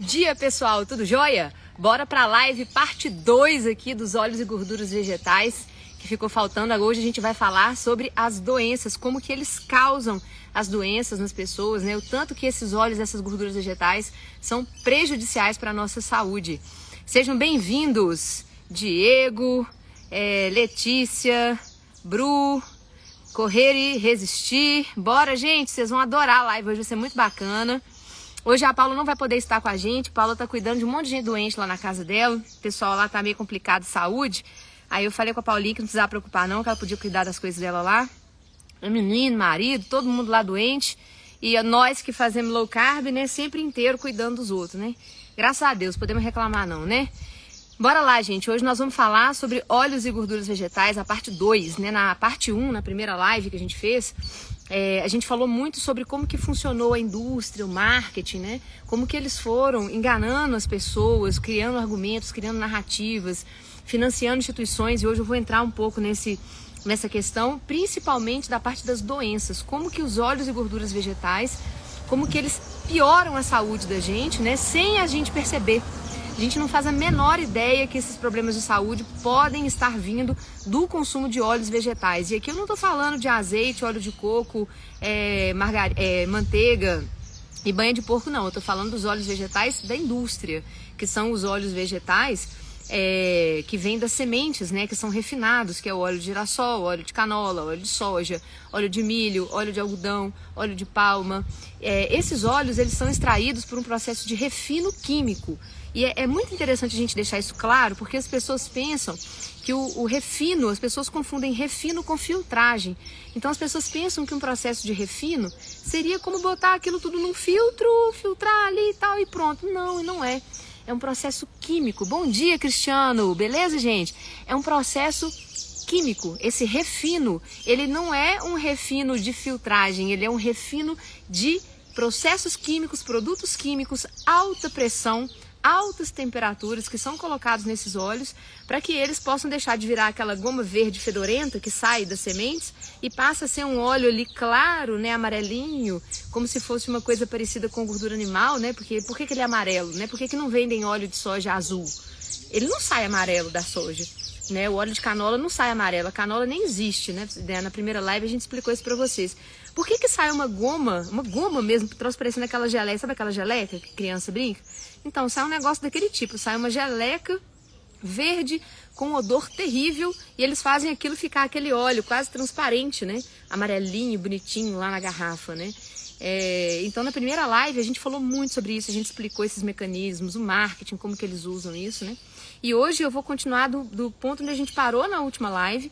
dia, pessoal, tudo jóia? Bora pra live parte 2 aqui dos óleos e gorduras vegetais, que ficou faltando. Hoje a gente vai falar sobre as doenças, como que eles causam as doenças nas pessoas, né? O tanto que esses óleos, essas gorduras vegetais são prejudiciais para a nossa saúde. Sejam bem-vindos, Diego, é, Letícia, Bru, Correr e Resistir. Bora, gente, vocês vão adorar a live, hoje vai ser muito bacana. Hoje a Paula não vai poder estar com a gente. Paula tá cuidando de um monte de gente doente lá na casa dela. O pessoal lá tá meio complicado de saúde. Aí eu falei com a Paulinha que não precisava preocupar não, que ela podia cuidar das coisas dela lá. O menino, marido, todo mundo lá doente. E nós que fazemos low carb, né, sempre inteiro cuidando dos outros, né? Graças a Deus, podemos reclamar não, né? Bora lá, gente. Hoje nós vamos falar sobre óleos e gorduras vegetais, a parte 2, né? Na parte 1, um, na primeira live que a gente fez, é, a gente falou muito sobre como que funcionou a indústria, o marketing, né? Como que eles foram enganando as pessoas, criando argumentos, criando narrativas, financiando instituições. E hoje eu vou entrar um pouco nesse nessa questão, principalmente da parte das doenças, como que os óleos e gorduras vegetais, como que eles pioram a saúde da gente, né? Sem a gente perceber. A gente não faz a menor ideia que esses problemas de saúde podem estar vindo do consumo de óleos vegetais. E aqui eu não estou falando de azeite, óleo de coco, é, margar... é, manteiga e banha de porco, não. Eu estou falando dos óleos vegetais da indústria, que são os óleos vegetais é, que vêm das sementes, né, que são refinados, que é o óleo de girassol, óleo de canola, óleo de soja, óleo de milho, óleo de algodão, óleo de palma. É, esses óleos eles são extraídos por um processo de refino químico. E é, é, muito interessante a gente deixar isso claro, porque as pessoas pensam que o, o, refino, as pessoas confundem refino com filtragem. Então as pessoas pensam que um processo de refino seria como botar aquilo tudo num filtro, filtrar ali e tal e pronto. Não, não é. É um processo químico. Bom dia, Cristiano. Beleza, gente? É um processo químico. Esse refino, ele não é um refino de filtragem, ele é um refino de processos químicos, produtos químicos, alta pressão altas temperaturas que são colocados nesses óleos para que eles possam deixar de virar aquela goma verde fedorenta que sai das sementes e passa a ser um óleo ali claro, né, amarelinho, como se fosse uma coisa parecida com gordura animal, né? Porque por que, que ele é amarelo, né? Por que, que não vendem óleo de soja azul? Ele não sai amarelo da soja. Né, o óleo de canola não sai amarelo, a canola nem existe, né? Na primeira live a gente explicou isso para vocês. Por que que sai uma goma, uma goma mesmo, transparecendo aquela geleia, sabe aquela geleca que criança brinca? Então, sai um negócio daquele tipo, sai uma geleca verde com um odor terrível e eles fazem aquilo ficar aquele óleo quase transparente, né? Amarelinho, bonitinho lá na garrafa, né? É, então, na primeira live a gente falou muito sobre isso, a gente explicou esses mecanismos, o marketing, como que eles usam isso, né? E hoje eu vou continuar do, do ponto onde a gente parou na última live,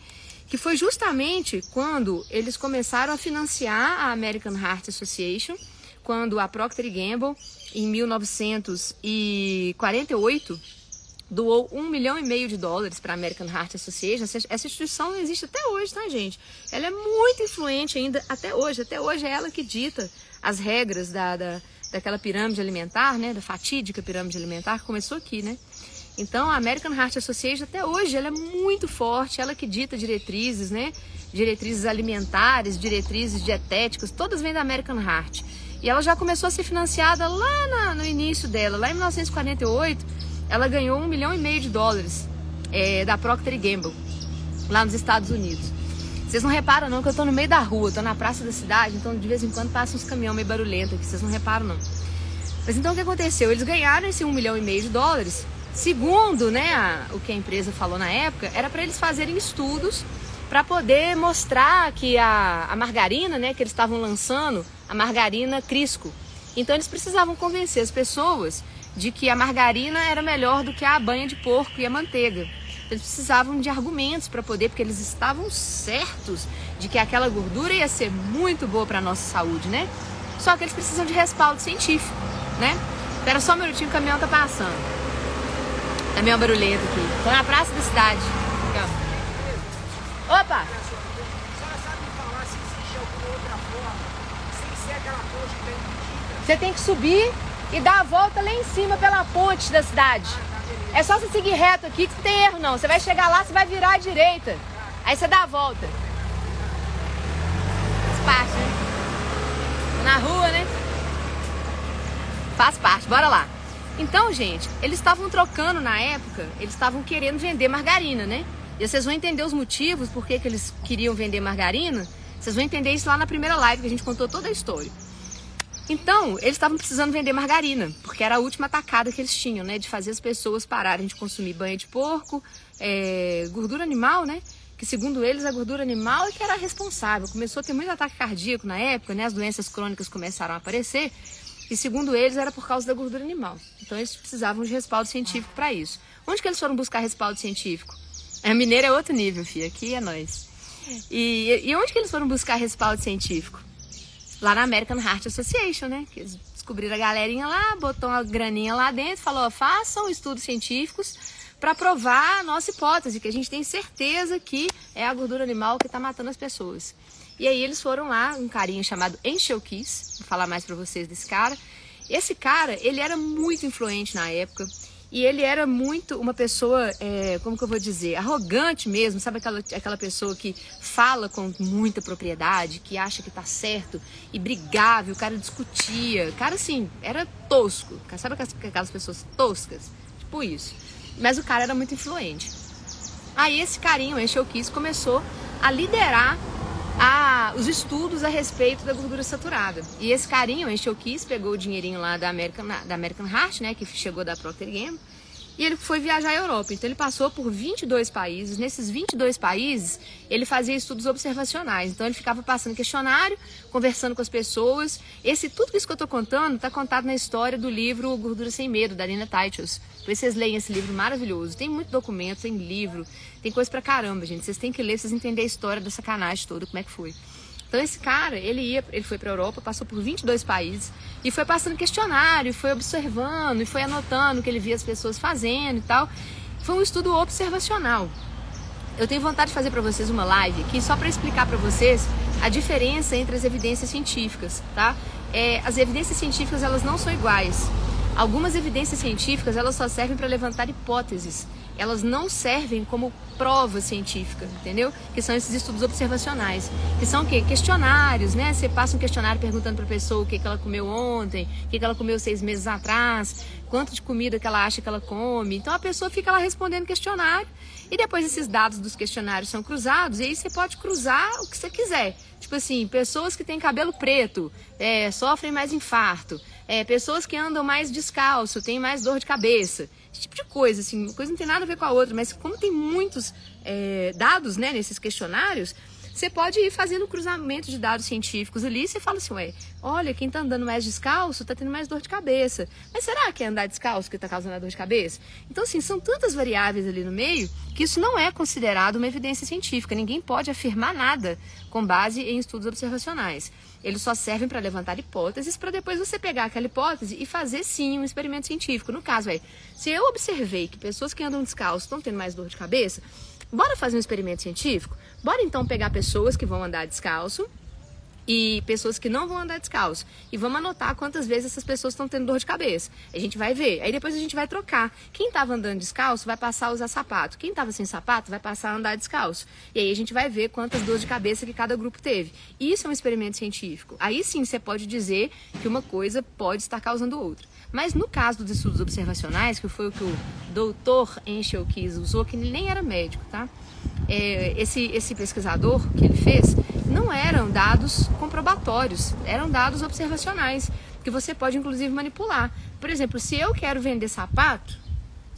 que foi justamente quando eles começaram a financiar a American Heart Association, quando a Procter Gamble em 1948, doou um milhão e meio de dólares para a American Heart Association. Essa instituição existe até hoje, tá, gente? Ela é muito influente ainda até hoje. Até hoje é ela que dita as regras da, da, daquela pirâmide alimentar, né? Da fatídica pirâmide alimentar que começou aqui, né? Então, a American Heart Association até hoje ela é muito forte, ela que dita diretrizes, né? Diretrizes alimentares, diretrizes dietéticas, todas vêm da American Heart. E ela já começou a ser financiada lá na, no início dela, lá em 1948, ela ganhou um milhão e meio de dólares é, da Procter Gamble, lá nos Estados Unidos. Vocês não reparam não que eu tô no meio da rua, tô na praça da cidade, então de vez em quando passa uns caminhões meio barulhentos aqui, vocês não reparam não. Mas então o que aconteceu? Eles ganharam esse um milhão e meio de dólares. Segundo, né, a, o que a empresa falou na época, era para eles fazerem estudos para poder mostrar que a, a margarina, né, que eles estavam lançando, a margarina Crisco. Então eles precisavam convencer as pessoas de que a margarina era melhor do que a banha de porco e a manteiga. Eles precisavam de argumentos para poder, porque eles estavam certos de que aquela gordura ia ser muito boa para a nossa saúde, né? Só que eles precisam de respaldo científico, né? Espera só um minutinho, o caminhão tá passando. Caminhão barulhento aqui. Tô na praça da cidade. Aqui, Opa! Você tem que subir e dar a volta lá em cima pela ponte da cidade. É só você seguir reto aqui que não tem erro não. Você vai chegar lá, você vai virar à direita. Aí você dá a volta. Faz parte, né? Na rua, né? Faz parte, bora lá. Então, gente, eles estavam trocando na época, eles estavam querendo vender margarina, né? E vocês vão entender os motivos por que, que eles queriam vender margarina. Vocês vão entender isso lá na primeira live que a gente contou toda a história. Então, eles estavam precisando vender margarina, porque era a última tacada que eles tinham, né? De fazer as pessoas pararem de consumir banha de porco, é, gordura animal, né? Que segundo eles, a gordura animal é que era responsável. Começou a ter muito ataque cardíaco na época, né? As doenças crônicas começaram a aparecer. E segundo eles, era por causa da gordura animal. Então, eles precisavam de respaldo científico para isso. Onde que eles foram buscar respaldo científico? A mineira é outro nível, filha. Aqui é nós. E, e onde que eles foram buscar respaldo científico? lá na American Heart Association, né? Que eles descobriram a galerinha lá, botou uma graninha lá dentro, falou: façam estudos científicos para provar a nossa hipótese, que a gente tem certeza que é a gordura animal que está matando as pessoas. E aí eles foram lá, um carinha chamado Enchel Kiss, vou falar mais para vocês desse cara. Esse cara, ele era muito influente na época. E ele era muito uma pessoa, é, como que eu vou dizer, arrogante mesmo, sabe aquela, aquela pessoa que fala com muita propriedade, que acha que tá certo e brigava, e o cara discutia. Cara, assim, era tosco. Sabe aquelas, pessoas toscas? Tipo isso. Mas o cara era muito influente. Aí esse carinho, o Encheu Kiss, começou a liderar a, os estudos a respeito da gordura saturada. E esse carinho, encheu Kiss, pegou o dinheirinho lá da American, da American Heart, né, que chegou da Procter Gamble, e ele foi viajar à Europa. Então ele passou por 22 países. Nesses 22 países, ele fazia estudos observacionais. Então ele ficava passando questionário, conversando com as pessoas. Esse tudo isso que eu estou contando está contado na história do livro Gordura sem Medo da Nina Titus. Depois vocês leem esse livro maravilhoso. Tem muito documento, tem livro, tem coisa pra caramba, gente. Vocês têm que ler, vocês entenderem a história da sacanagem toda, como é que foi. Então esse cara, ele ia, ele foi para a Europa, passou por 22 países e foi passando questionário, foi observando e foi anotando o que ele via as pessoas fazendo e tal. Foi um estudo observacional. Eu tenho vontade de fazer para vocês uma live aqui só para explicar para vocês a diferença entre as evidências científicas, tá? É, as evidências científicas elas não são iguais. Algumas evidências científicas elas só servem para levantar hipóteses elas não servem como prova científica, entendeu? Que são esses estudos observacionais, que são o quê? Questionários, né? Você passa um questionário perguntando para a pessoa o que, que ela comeu ontem, o que, que ela comeu seis meses atrás, quanto de comida que ela acha que ela come. Então a pessoa fica lá respondendo questionário e depois esses dados dos questionários são cruzados e aí você pode cruzar o que você quiser. Tipo assim, pessoas que têm cabelo preto é, sofrem mais infarto. É, pessoas que andam mais descalço têm mais dor de cabeça. Esse tipo de coisa, assim, uma coisa não tem nada a ver com a outra, mas como tem muitos é, dados né, nesses questionários, você pode ir fazendo cruzamento de dados científicos ali e você fala assim, ué, olha, quem está andando mais descalço está tendo mais dor de cabeça. Mas será que é andar descalço que está causando a dor de cabeça? Então, assim, são tantas variáveis ali no meio que isso não é considerado uma evidência científica. Ninguém pode afirmar nada com base em estudos observacionais. Eles só servem para levantar hipóteses para depois você pegar aquela hipótese e fazer sim um experimento científico. No caso, é, se eu observei que pessoas que andam descalço estão tendo mais dor de cabeça, bora fazer um experimento científico? Bora então pegar pessoas que vão andar descalço e pessoas que não vão andar descalço. E vamos anotar quantas vezes essas pessoas estão tendo dor de cabeça. A gente vai ver. Aí depois a gente vai trocar. Quem estava andando descalço vai passar a usar sapato. Quem estava sem sapato vai passar a andar descalço. E aí a gente vai ver quantas dores de cabeça que cada grupo teve. Isso é um experimento científico. Aí sim você pode dizer que uma coisa pode estar causando outra. Mas no caso dos estudos observacionais, que foi o que o doutor Enchel Kiss usou, que ele nem era médico, tá? É, esse, esse pesquisador que ele fez, não eram dados comprobatórios, eram dados observacionais, que você pode inclusive manipular. Por exemplo, se eu quero vender sapato,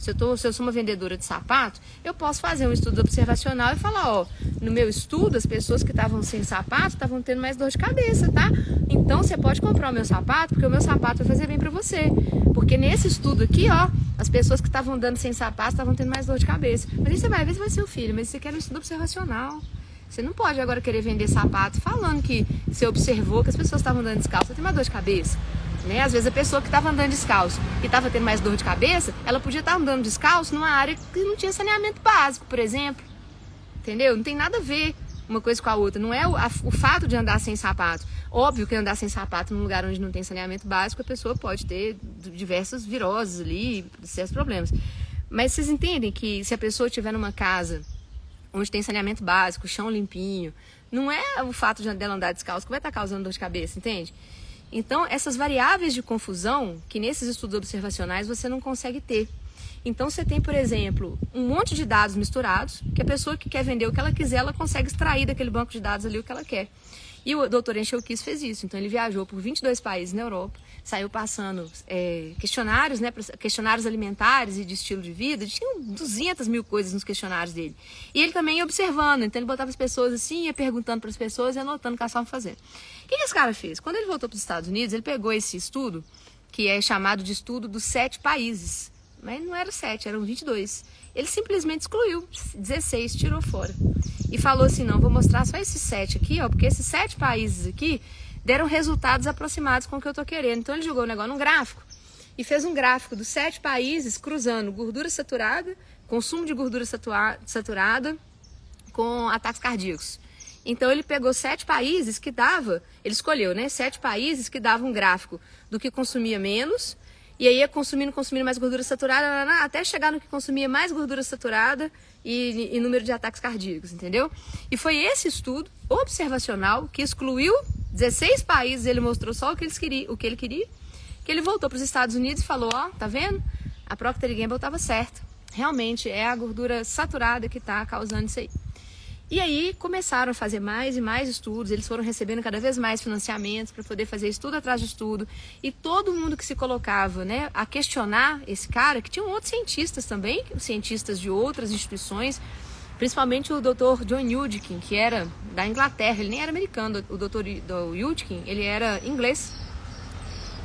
se eu, tô, se eu sou uma vendedora de sapato, eu posso fazer um estudo observacional e falar, ó, no meu estudo, as pessoas que estavam sem sapato estavam tendo mais dor de cabeça, tá? Então você pode comprar o meu sapato, porque o meu sapato vai fazer bem para você. Porque nesse estudo aqui, ó, as pessoas que estavam dando sem sapato estavam tendo mais dor de cabeça. Mas você vai ver se vai ser o filho, mas você quer um estudo observacional. Você não pode agora querer vender sapato falando que você observou que as pessoas estavam andando descalço. Você tem uma dor de cabeça. Né? Às vezes a pessoa que estava andando descalço e estava tendo mais dor de cabeça, ela podia estar tá andando descalço numa área que não tinha saneamento básico, por exemplo. Entendeu? Não tem nada a ver uma coisa com a outra. Não é o, a, o fato de andar sem sapato. Óbvio que andar sem sapato num lugar onde não tem saneamento básico, a pessoa pode ter diversas viroses ali, certos problemas. Mas vocês entendem que se a pessoa estiver numa casa onde tem saneamento básico, chão limpinho. Não é o fato de dela andar descalço que vai estar causando dor de cabeça, entende? Então, essas variáveis de confusão, que nesses estudos observacionais você não consegue ter. Então, você tem, por exemplo, um monte de dados misturados, que a pessoa que quer vender o que ela quiser, ela consegue extrair daquele banco de dados ali o que ela quer. E o doutor Enxelquis fez isso. Então, ele viajou por 22 países na Europa, saiu passando é, questionários, né, questionários alimentares e de estilo de vida. Tinha 200 mil coisas nos questionários dele. E ele também ia observando. Então, ele botava as pessoas assim, ia perguntando para as pessoas e anotando o que elas estavam fazendo. O que, esse cara fez? Quando ele voltou para os Estados Unidos, ele pegou esse estudo, que é chamado de estudo dos sete países. Mas não eram sete, eram 22. Ele simplesmente excluiu 16, tirou fora. E falou assim: não, vou mostrar só esses sete aqui, ó, porque esses sete países aqui deram resultados aproximados com o que eu estou querendo. Então ele jogou o negócio num gráfico e fez um gráfico dos sete países cruzando gordura saturada, consumo de gordura saturada com ataques cardíacos. Então ele pegou sete países que dava, ele escolheu, né? Sete países que davam um gráfico do que consumia menos e aí ia consumindo, consumindo mais gordura saturada, até chegar no que consumia mais gordura saturada e, e número de ataques cardíacos, entendeu? E foi esse estudo observacional que excluiu 16 países, ele mostrou só o que, eles queriam, o que ele queria, que ele voltou para os Estados Unidos e falou, ó, oh, tá vendo? A Procter Gamble estava certa. Realmente é a gordura saturada que está causando isso aí. E aí começaram a fazer mais e mais estudos, eles foram recebendo cada vez mais financiamentos para poder fazer estudo atrás de estudo. E todo mundo que se colocava né, a questionar esse cara, que tinham outros cientistas também, cientistas de outras instituições, principalmente o Dr. John Yudkin, que era da Inglaterra, ele nem era americano, o Dr. Yudkin, ele era inglês.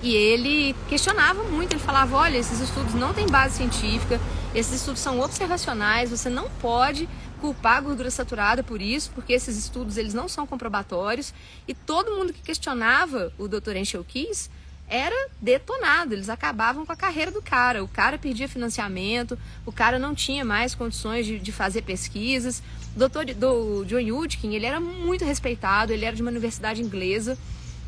E ele questionava muito, ele falava, olha, esses estudos não têm base científica, esses estudos são observacionais, você não pode culpar a gordura saturada por isso, porque esses estudos eles não são comprobatórios e todo mundo que questionava o Dr. Enchel Keys era detonado, eles acabavam com a carreira do cara. O cara perdia financiamento, o cara não tinha mais condições de, de fazer pesquisas. O doutor do John Yudkin, ele era muito respeitado, ele era de uma universidade inglesa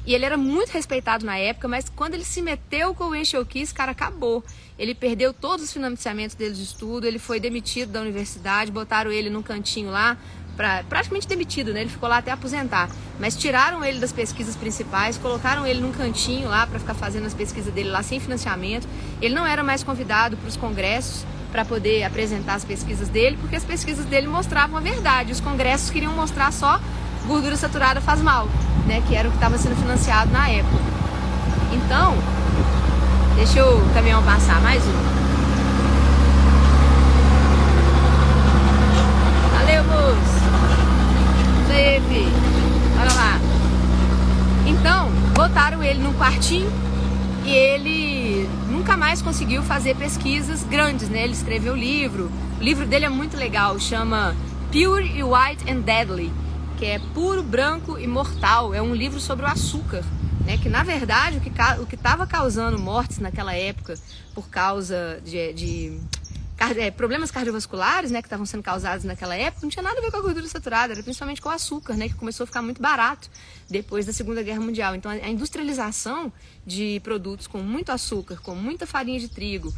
e ele era muito respeitado na época, mas quando ele se meteu com o Enchel Keys, cara, acabou. Ele perdeu todos os financiamentos dele de estudo, ele foi demitido da universidade, botaram ele num cantinho lá, pra, praticamente demitido, né? Ele ficou lá até aposentar. Mas tiraram ele das pesquisas principais, colocaram ele num cantinho lá para ficar fazendo as pesquisas dele lá sem financiamento. Ele não era mais convidado para os congressos para poder apresentar as pesquisas dele, porque as pesquisas dele mostravam a verdade. Os congressos queriam mostrar só gordura saturada faz mal, né? Que era o que estava sendo financiado na época. Então, Deixa o caminhão passar, mais um. Valeu, moço. Isso Olha lá. Então, botaram ele num quartinho e ele nunca mais conseguiu fazer pesquisas grandes, né? Ele escreveu livro. O livro dele é muito legal, chama Pure, White and Deadly, que é puro, branco e mortal. É um livro sobre o açúcar né? Que na verdade o que o estava causando mortes naquela época por causa de, de é, problemas cardiovasculares, né, que estavam sendo causados naquela época, não tinha nada a ver com a gordura saturada, era principalmente com o açúcar, né, que começou a ficar muito barato depois da Segunda Guerra Mundial. Então a industrialização de produtos com muito açúcar, com muita farinha de trigo,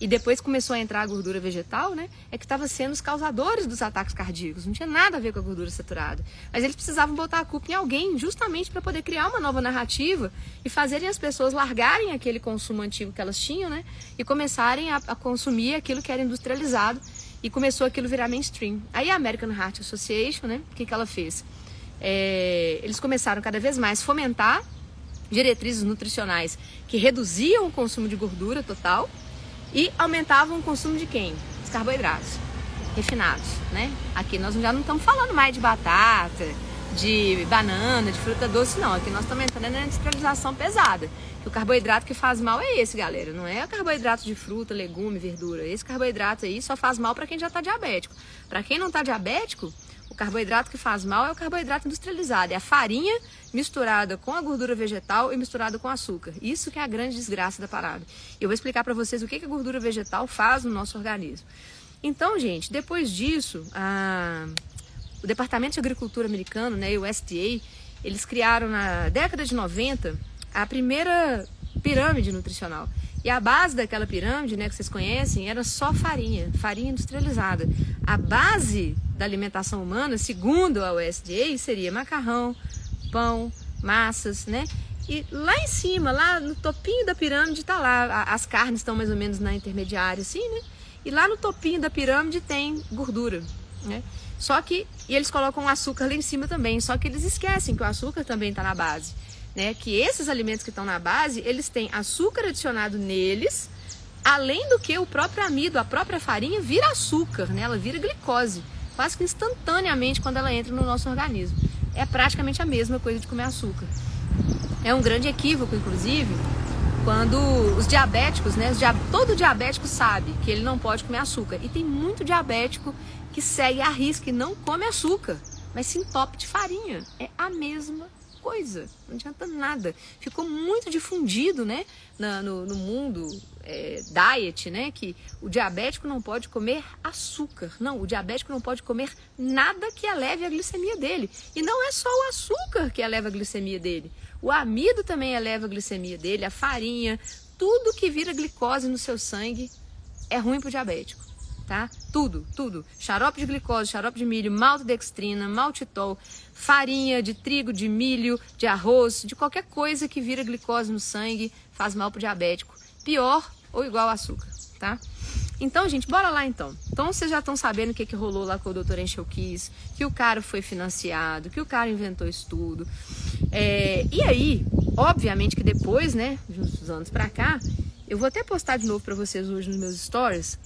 e depois começou a entrar a gordura vegetal, né? É que estava sendo os causadores dos ataques cardíacos. Não tinha nada a ver com a gordura saturada. Mas eles precisavam botar a culpa em alguém, justamente para poder criar uma nova narrativa e fazerem as pessoas largarem aquele consumo antigo que elas tinham, né? E começarem a, a consumir aquilo que era industrializado. E começou aquilo virar mainstream. Aí a American Heart Association, né? O que, que ela fez? É, eles começaram cada vez mais fomentar diretrizes nutricionais que reduziam o consumo de gordura total e aumentavam o consumo de quem? Os carboidratos refinados, né? Aqui nós já não estamos falando mais de batata, de banana, de fruta doce, não. Aqui nós estamos entrando na industrialização pesada. o carboidrato que faz mal é esse, galera. Não é o carboidrato de fruta, legume, verdura. Esse carboidrato aí só faz mal para quem já está diabético. Para quem não está diabético, o carboidrato que faz mal é o carboidrato industrializado, é a farinha misturada com a gordura vegetal e misturada com açúcar. Isso que é a grande desgraça da parada. Eu vou explicar para vocês o que, a gordura vegetal faz no nosso organismo. Então, gente, depois disso, a... o Departamento de Agricultura americano, né, o USDA, eles criaram na década de 90 a primeira pirâmide nutricional. E a base daquela pirâmide, né, que vocês conhecem, era só farinha, farinha industrializada. A base da alimentação humana, segundo a USDA, seria macarrão, pão, massas, né? E lá em cima, lá no topinho da pirâmide, tá lá. As carnes estão mais ou menos na intermediária, assim, né? E lá no topinho da pirâmide tem gordura, né? Só que, e eles colocam açúcar lá em cima também, só que eles esquecem que o açúcar também está na base. Né? Que esses alimentos que estão na base, eles têm açúcar adicionado neles, além do que o próprio amido, a própria farinha vira açúcar, né? ela vira glicose, quase que instantaneamente quando ela entra no nosso organismo. É praticamente a mesma coisa de comer açúcar. É um grande equívoco, inclusive, quando os diabéticos, né? Todo diabético sabe que ele não pode comer açúcar. E tem muito diabético que segue a risca e não come açúcar, mas se entope de farinha. É a mesma coisa, não adianta nada. Ficou muito difundido, né, na, no, no, mundo é, diet, né, que o diabético não pode comer açúcar. Não, o diabético não pode comer nada que eleve a glicemia dele. E não é só o açúcar que eleva a glicemia dele. O amido também eleva a glicemia dele, a farinha, tudo que vira glicose no seu sangue é ruim para o diabético tá? Tudo, tudo. Xarope de glicose, xarope de milho, maltodextrina, maltitol, farinha de trigo, de milho, de arroz, de qualquer coisa que vira glicose no sangue, faz mal pro diabético. Pior ou igual açúcar, tá? Então, gente, bora lá então. Então, vocês já estão sabendo o que, que rolou lá com o. Encheu Kiss, que o cara foi financiado, que o cara inventou estudo. É, e aí, obviamente que depois, né, de uns anos pra cá, eu vou até postar de novo para vocês hoje nos meus stories,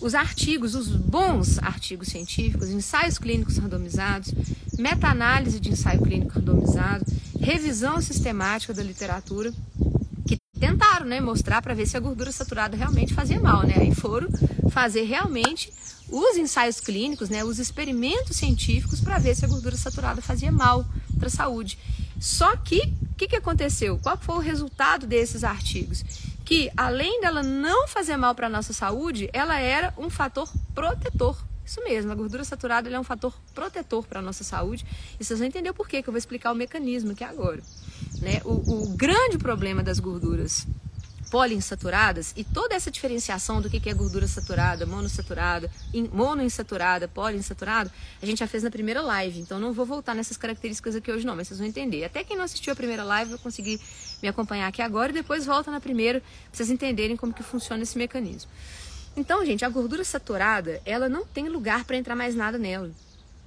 os artigos, os bons artigos científicos, ensaios clínicos randomizados, meta-análise de ensaio clínico randomizado, revisão sistemática da literatura, que tentaram né, mostrar para ver se a gordura saturada realmente fazia mal. Né? Aí foram fazer realmente os ensaios clínicos, né, os experimentos científicos para ver se a gordura saturada fazia mal para a saúde. Só que, o que, que aconteceu? Qual foi o resultado desses artigos? Que além dela não fazer mal para a nossa saúde, ela era um fator protetor. Isso mesmo, a gordura saturada é um fator protetor para a nossa saúde. E vocês vão entender o porquê, que eu vou explicar o mecanismo aqui agora. Né? O, o grande problema das gorduras poliinsaturadas e toda essa diferenciação do que é gordura saturada, monossaturada, monoinsaturada, poliinsaturada, a gente já fez na primeira live, então não vou voltar nessas características aqui hoje não, mas vocês vão entender. Até quem não assistiu a primeira live vai conseguir me acompanhar aqui agora e depois volta na primeira para vocês entenderem como que funciona esse mecanismo. Então, gente, a gordura saturada, ela não tem lugar para entrar mais nada nela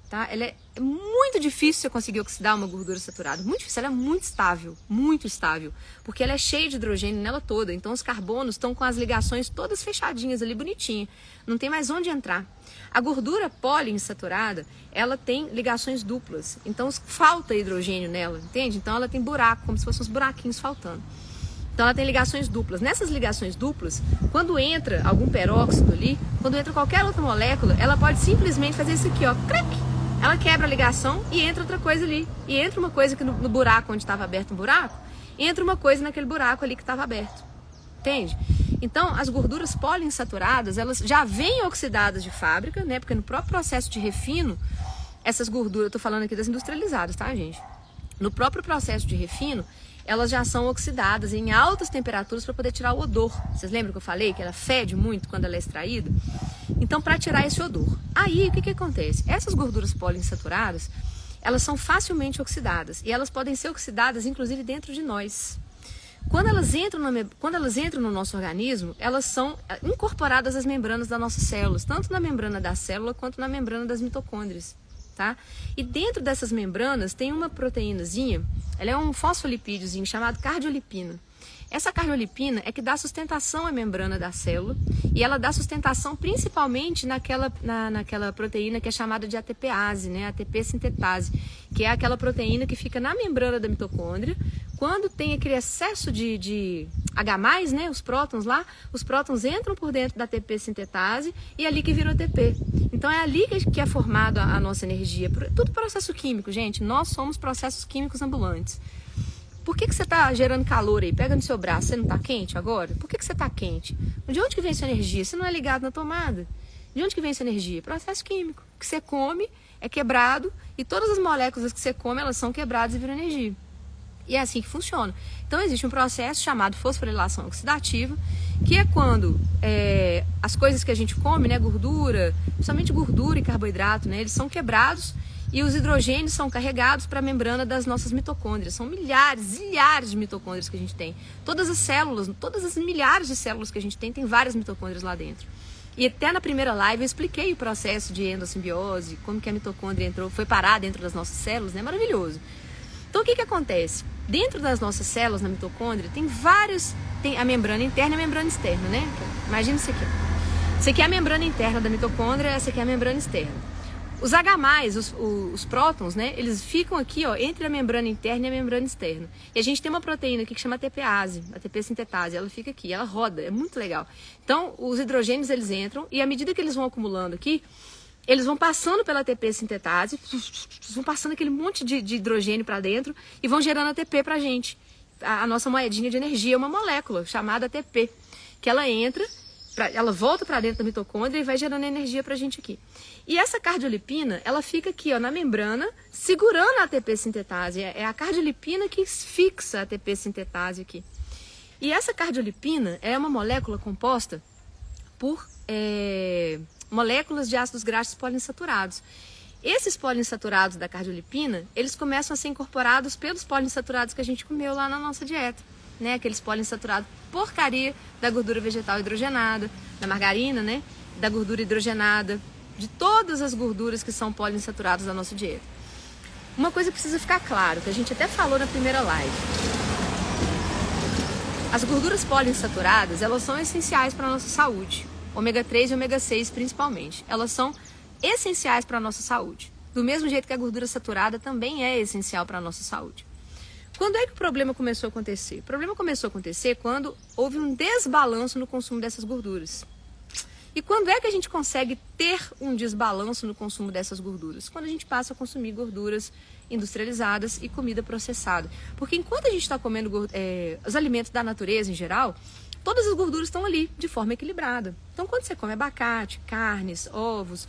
tá? Ela é muito difícil você conseguir oxidar uma gordura saturada, muito difícil, ela é muito estável, muito estável, porque ela é cheia de hidrogênio nela toda, então os carbonos estão com as ligações todas fechadinhas ali, bonitinha, não tem mais onde entrar. A gordura poliinsaturada, ela tem ligações duplas, então falta hidrogênio nela, entende? Então ela tem buraco, como se fossem uns buraquinhos faltando. Então ela tem ligações duplas. Nessas ligações duplas, quando entra algum peróxido ali, quando entra qualquer outra molécula, ela pode simplesmente fazer isso aqui, ó, crack, ela quebra a ligação e entra outra coisa ali. E entra uma coisa que no, no buraco onde estava aberto um buraco, entra uma coisa naquele buraco ali que estava aberto. Entende? Então, as gorduras poliinsaturadas, elas já vêm oxidadas de fábrica, né? Porque no próprio processo de refino, essas gorduras, eu tô falando aqui das industrializadas, tá, gente? No próprio processo de refino, elas já são oxidadas em altas temperaturas para poder tirar o odor. Vocês lembram que eu falei que ela fede muito quando ela é extraída? Então, para tirar esse odor. Aí, o que, que acontece? Essas gorduras poliinsaturadas, elas são facilmente oxidadas e elas podem ser oxidadas, inclusive, dentro de nós. Quando elas, entram quando elas entram no nosso organismo, elas são eh, incorporadas às membranas das nossas células, tanto na membrana da célula quanto na membrana das mitocôndrias. Tá? E dentro dessas membranas tem uma proteínazinha, ela é um fosfolipídiozinho chamado cardiolipina. Essa cardiolipina é que dá sustentação à membrana da célula e ela dá sustentação principalmente naquela, na, naquela proteína que é chamada de ATPase, né? ATP sintetase, que é aquela proteína que fica na membrana da mitocôndria. Quando tem aquele excesso de, de H+, né, os prótons lá, os prótons entram por dentro da ATP sintetase e é ali que vira o ATP. Então é ali que é formada a nossa energia. Tudo processo químico, gente. Nós somos processos químicos ambulantes. Por que, que você está gerando calor aí? Pega no seu braço, você não está quente agora? Por que, que você está quente? De onde que vem essa energia? Você não é ligado na tomada. De onde que vem essa energia? Processo químico. O que você come é quebrado e todas as moléculas que você come, elas são quebradas e viram energia. E é assim que funciona. Então existe um processo chamado fosforilação oxidativa, que é quando é, as coisas que a gente come, né, gordura, principalmente gordura e carboidrato, né, eles são quebrados E os hidrogênios são carregados para a membrana das nossas mitocôndrias. São milhares, milhares de mitocôndrias que a gente tem. Todas as células, todas as milhares de células que a gente tem, tem várias mitocôndrias lá dentro. E até na primeira live eu expliquei o processo de endossimbiose, como que a mitocôndria entrou, foi parar dentro das nossas células, né? Maravilhoso. Então o que que acontece? Dentro das nossas células, na mitocôndria, tem vários, tem a membrana interna e a membrana externa, né? Imagina isso aqui. Isso aqui é a membrana interna da mitocôndria, essa aqui é a membrana externa. Os H+, os, os, prótons, né, eles ficam aqui, ó, entre a membrana interna e a membrana externa. E a gente tem uma proteína aqui que chama ATPase, ATP sintetase, ela fica aqui, ela roda, é muito legal. Então, os hidrogênios, eles entram e à medida que eles vão acumulando aqui, eles vão passando pela ATP sintetase, vão passando aquele monte de, de hidrogênio para dentro e vão gerando ATP para a gente. A nossa moedinha de energia é uma molécula chamada ATP, que ela entra pra, ela volta para dentro da mitocôndria e vai gerando energia para a gente aqui. E essa cardiolipina, ela fica aqui ó, na membrana, segurando a ATP sintetase. É a cardiolipina que fixa a ATP sintetase aqui. E essa cardiolipina é uma molécula composta por é, moléculas de ácidos graxos poliinsaturados. Esses poliinsaturados da cardiolipina, eles começam a ser incorporados pelos poliinsaturados que a gente comeu lá na nossa dieta né? Aqueles poliinsaturados porcaria da gordura vegetal hidrogenada, da margarina, né? Da gordura hidrogenada, de todas as gorduras que são poliinsaturadas da nossa dieta. Uma coisa precisa ficar claro, que a gente até falou na primeira live. As gorduras poliinsaturadas, elas são essenciais para a nossa saúde. Ômega 3 e ômega 6 principalmente. Elas são essenciais para a nossa saúde. Do mesmo jeito que a gordura saturada também é essencial para a nossa saúde. Quando é que o problema começou a acontecer? O problema começou a acontecer quando houve um desbalanço no consumo dessas gorduras. E quando é que a gente consegue ter um desbalanço no consumo dessas gorduras? Quando a gente passa a consumir gorduras industrializadas e comida processada. Porque enquanto a gente está comendo é, os alimentos da natureza em geral, todas as gorduras estão ali de forma equilibrada. Então, quando você come abacate, carnes, ovos,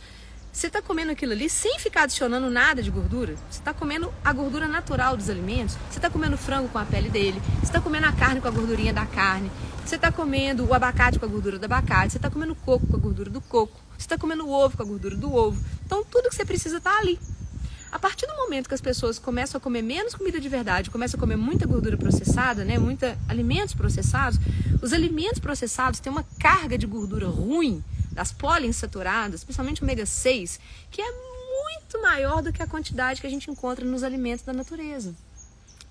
você está comendo aquilo ali sem ficar adicionando nada de gordura. Você está comendo a gordura natural dos alimentos. Você está comendo frango com a pele dele. Você está comendo a carne com a gordurinha da carne. Você está comendo o abacate com a gordura do abacate. Você está comendo coco com a gordura do coco. Você está comendo ovo com a gordura do ovo. Então, tudo que você precisa está ali. A partir do momento que as pessoas começam a comer menos comida de verdade, começam a comer muita gordura processada, né, muita alimentos processados, os alimentos processados têm uma carga de gordura ruim das poliinsaturadas, principalmente ômega 6, que é muito maior do que a quantidade que a gente encontra nos alimentos da natureza.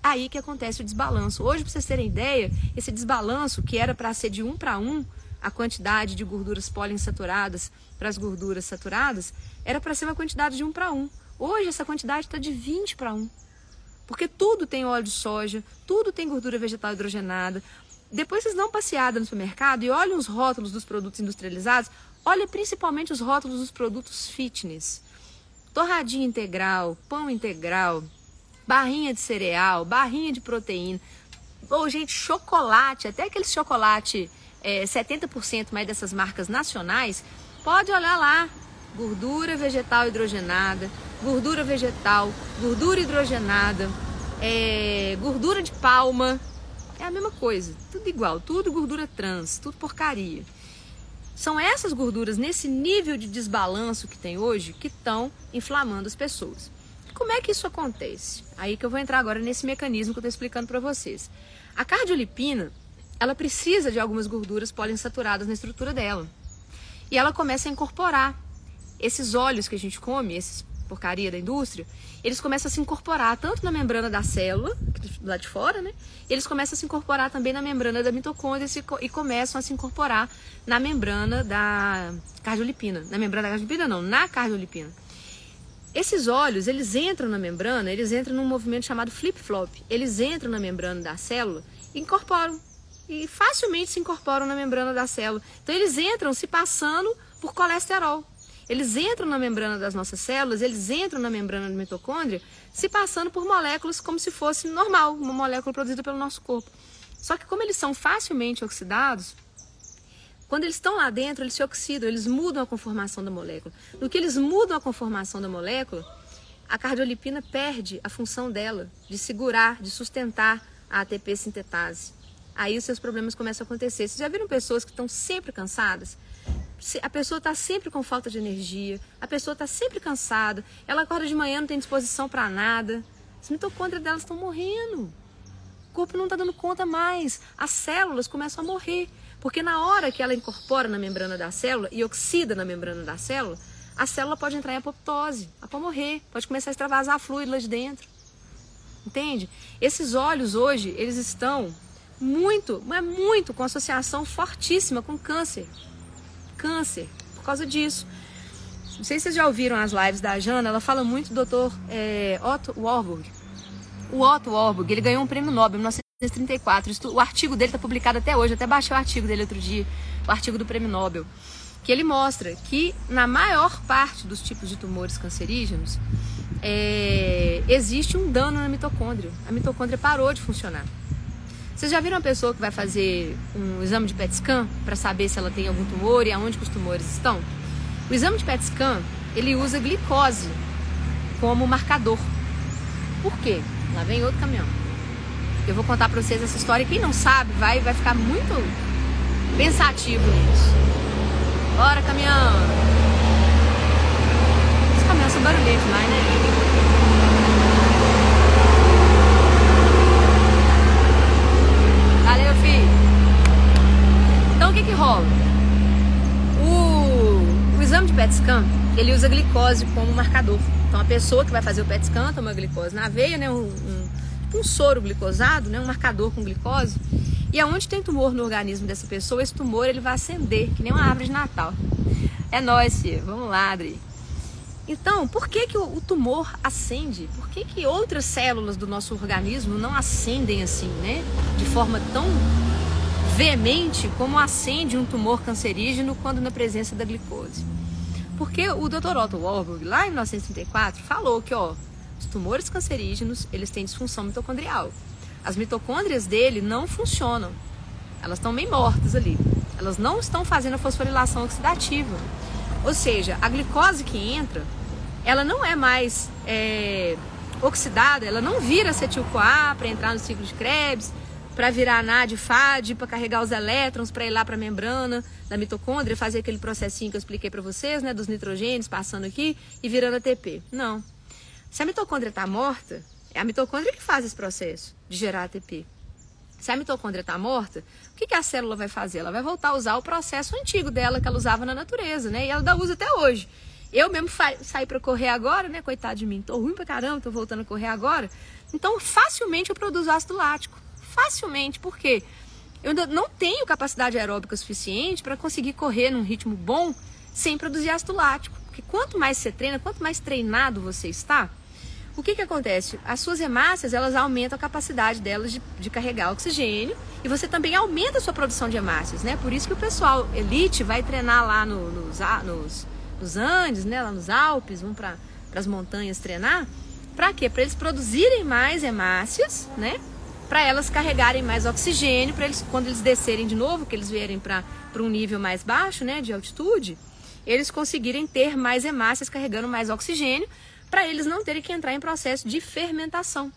Aí que acontece o desbalanço. Hoje, para vocês terem ideia, esse desbalanço, que era para ser de 1 para 1, a quantidade de gorduras poliinsaturadas para as gorduras saturadas, era para ser uma quantidade de 1 para 1. Hoje, essa quantidade está de 20 para 1. Porque tudo tem óleo de soja, tudo tem gordura vegetal hidrogenada. Depois vocês dão uma passeada no supermercado e olhem os rótulos dos produtos industrializados, Olha principalmente os rótulos dos produtos fitness. Torradinha integral, pão integral, barrinha de cereal, barrinha de proteína. Ou, gente, chocolate, até aquele chocolate é, 70% mais dessas marcas nacionais, pode olhar lá. Gordura vegetal hidrogenada, gordura vegetal, gordura hidrogenada, é, gordura de palma. É a mesma coisa, tudo igual, tudo gordura trans, tudo porcaria. São essas gorduras nesse nível de desbalanço que tem hoje que estão inflamando as pessoas. Como é que isso acontece? Aí que eu vou entrar agora nesse mecanismo que eu estou explicando para vocês. A cardiolipina, ela precisa de algumas gorduras poliinsaturadas na estrutura dela. E ela começa a incorporar esses óleos que a gente come, esses porcaria da indústria, eles começam a se incorporar tanto na membrana da célula, lá de fora, né? Eles começam a se incorporar também na membrana da mitocôndria e começam a se incorporar na membrana da cardiolipina. Na membrana da cardiolipina não, na cardiolipina. Esses óleos, eles entram na membrana, eles entram num movimento chamado flip-flop. Eles entram na membrana da célula e incorporam. E facilmente se incorporam na membrana da célula. Então eles entram se passando por colesterol. Eles entram na membrana das nossas células, eles entram na membrana da mitocôndria, se passando por moléculas como se fosse normal, uma molécula produzida pelo nosso corpo. Só que como eles são facilmente oxidados, quando eles estão lá dentro, eles se oxidam, eles mudam a conformação da molécula. No que eles mudam a conformação da molécula, a cardiolipina perde a função dela de segurar, de sustentar a ATP sintetase. Aí os seus problemas começam a acontecer. Vocês já viram pessoas que estão sempre cansadas? A pessoa está sempre com falta de energia, a pessoa está sempre cansada, ela acorda de manhã, não tem disposição para nada. As mitocôndrias delas estão morrendo. O corpo não está dando conta mais. As células começam a morrer. Porque na hora que ela incorpora na membrana da célula e oxida na membrana da célula, a célula pode entrar em apoptose, ela pode morrer, pode começar a extravasar fluido lá de dentro. Entende? Esses olhos hoje, eles estão muito, mas muito com associação fortíssima com câncer. Câncer, por causa disso. Não sei se vocês já ouviram as lives da Jana, ela fala muito do Dr. É, Otto Warburg. O Otto Warburg, ele ganhou um prêmio Nobel em 1934. O artigo dele está publicado até hoje, até baixei o artigo dele outro dia, o artigo do prêmio Nobel, que ele mostra que na maior parte dos tipos de tumores cancerígenos é, existe um dano na mitocôndria. A mitocôndria parou de funcionar. Vocês já viram uma pessoa que vai fazer um exame de PET scan para saber se ela tem algum tumor e aonde os tumores estão? O exame de PET scan, ele usa glicose como marcador. Por quê? Lá vem outro caminhão. Eu vou contar para vocês essa história. Quem não sabe vai, vai ficar muito pensativo nisso. Bora, caminhão! Os caminhões são barulhentos demais, né? Valeu, filho! O? O, exame de PET scan, ele usa glicose como marcador. Então, a pessoa que vai fazer o PET scan toma glicose na veia, né? Um, um um soro glicosado, né, um marcador com glicose. E aonde tem tumor no organismo dessa pessoa, esse tumor ele vai acender, que nem uma árvore de Natal. É nóis. Vamos lá, Adri. Então, por que, que o tumor acende? Por que, que outras células do nosso organismo não acendem assim, né? De forma tão veemente como acende um tumor cancerígeno quando na presença da glicose? Porque o Dr. Otto Warburg, lá em 1934, falou que, ó, os tumores cancerígenos, eles têm disfunção mitocondrial. As mitocôndrias dele não funcionam. Elas estão meio mortas ali. Elas não estão fazendo a fosforilação oxidativa. Ou seja, a glicose que entra, ela não é mais é, oxidada, ela não vira acetil-CoA para entrar no ciclo de Krebs, para virar NAD, FAD, para carregar os elétrons, para ir lá para a membrana da mitocôndria, fazer aquele processinho que eu expliquei para vocês, né, dos nitrogênios passando aqui e virando ATP. Não. Se a mitocôndria está morta, é a mitocôndria que faz esse processo de gerar ATP. Se a mitocôndria está morta, o que, que, a célula vai fazer? Ela vai voltar a usar o processo antigo dela que ela usava na natureza, né? E ela ainda usa até hoje. Eu mesmo saí para correr agora, né? Coitado de mim, tô ruim pra caramba, tô voltando a correr agora. Então, facilmente eu produzo ácido lático. Facilmente, por quê? Eu não tenho capacidade aeróbica suficiente para conseguir correr num ritmo bom sem produzir ácido lático. Porque quanto mais você treina, quanto mais treinado você está, o que, que acontece? As suas hemácias, elas aumentam a capacidade delas de, de carregar oxigênio e você também aumenta a sua produção de hemácias, né? Por isso que o pessoal elite vai treinar lá no, nos, nos, nos Andes, né? Lá nos Alpes, vão para as montanhas treinar. Para quê? Para eles produzirem mais hemácias, né? Para elas carregarem mais oxigênio, para eles, quando eles descerem de novo, que eles vierem para um nível mais baixo, né? De altitude, eles conseguirem ter mais hemácias carregando mais oxigênio para eles não terem que entrar em processo de fermentação.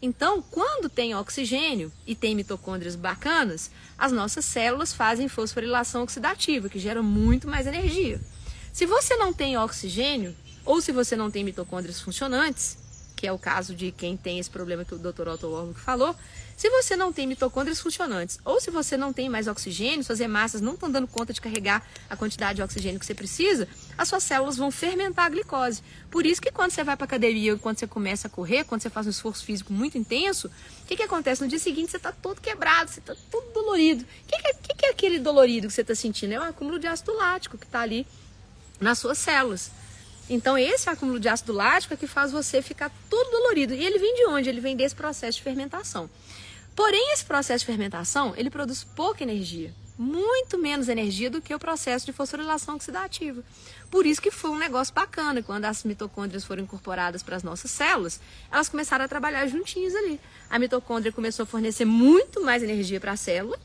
Então, quando tem oxigênio e tem mitocôndrias bacanas, as nossas células fazem fosforilação oxidativa, que gera muito mais energia. Se você não tem oxigênio, ou se você não tem mitocôndrias funcionantes, que é o caso de quem tem esse problema que o Dr. Otto Warburg falou, se você não tem mitocôndrias funcionantes ou se você não tem mais oxigênio, suas hemácias não estão dando conta de carregar a quantidade de oxigênio que você precisa, as suas células vão fermentar a glicose. Por isso que quando você vai para academia, quando você começa a correr, quando você faz um esforço físico muito intenso, o que, que acontece? No dia seguinte você está todo quebrado, você está todo dolorido. O que, que, que, que é aquele dolorido que você está sentindo? É um acúmulo de ácido lático que está ali nas suas células. Então, esse acúmulo de ácido lático é que faz você ficar todo dolorido. E ele vem de onde? Ele vem desse processo de fermentação. Porém, esse processo de fermentação, ele produz pouca energia, muito menos energia do que o processo de fosforilação oxidativa. Por isso que foi um negócio bacana, quando as mitocôndrias foram incorporadas para as nossas células, elas começaram a trabalhar juntinhas ali. A mitocôndria começou a fornecer muito mais energia para a célula,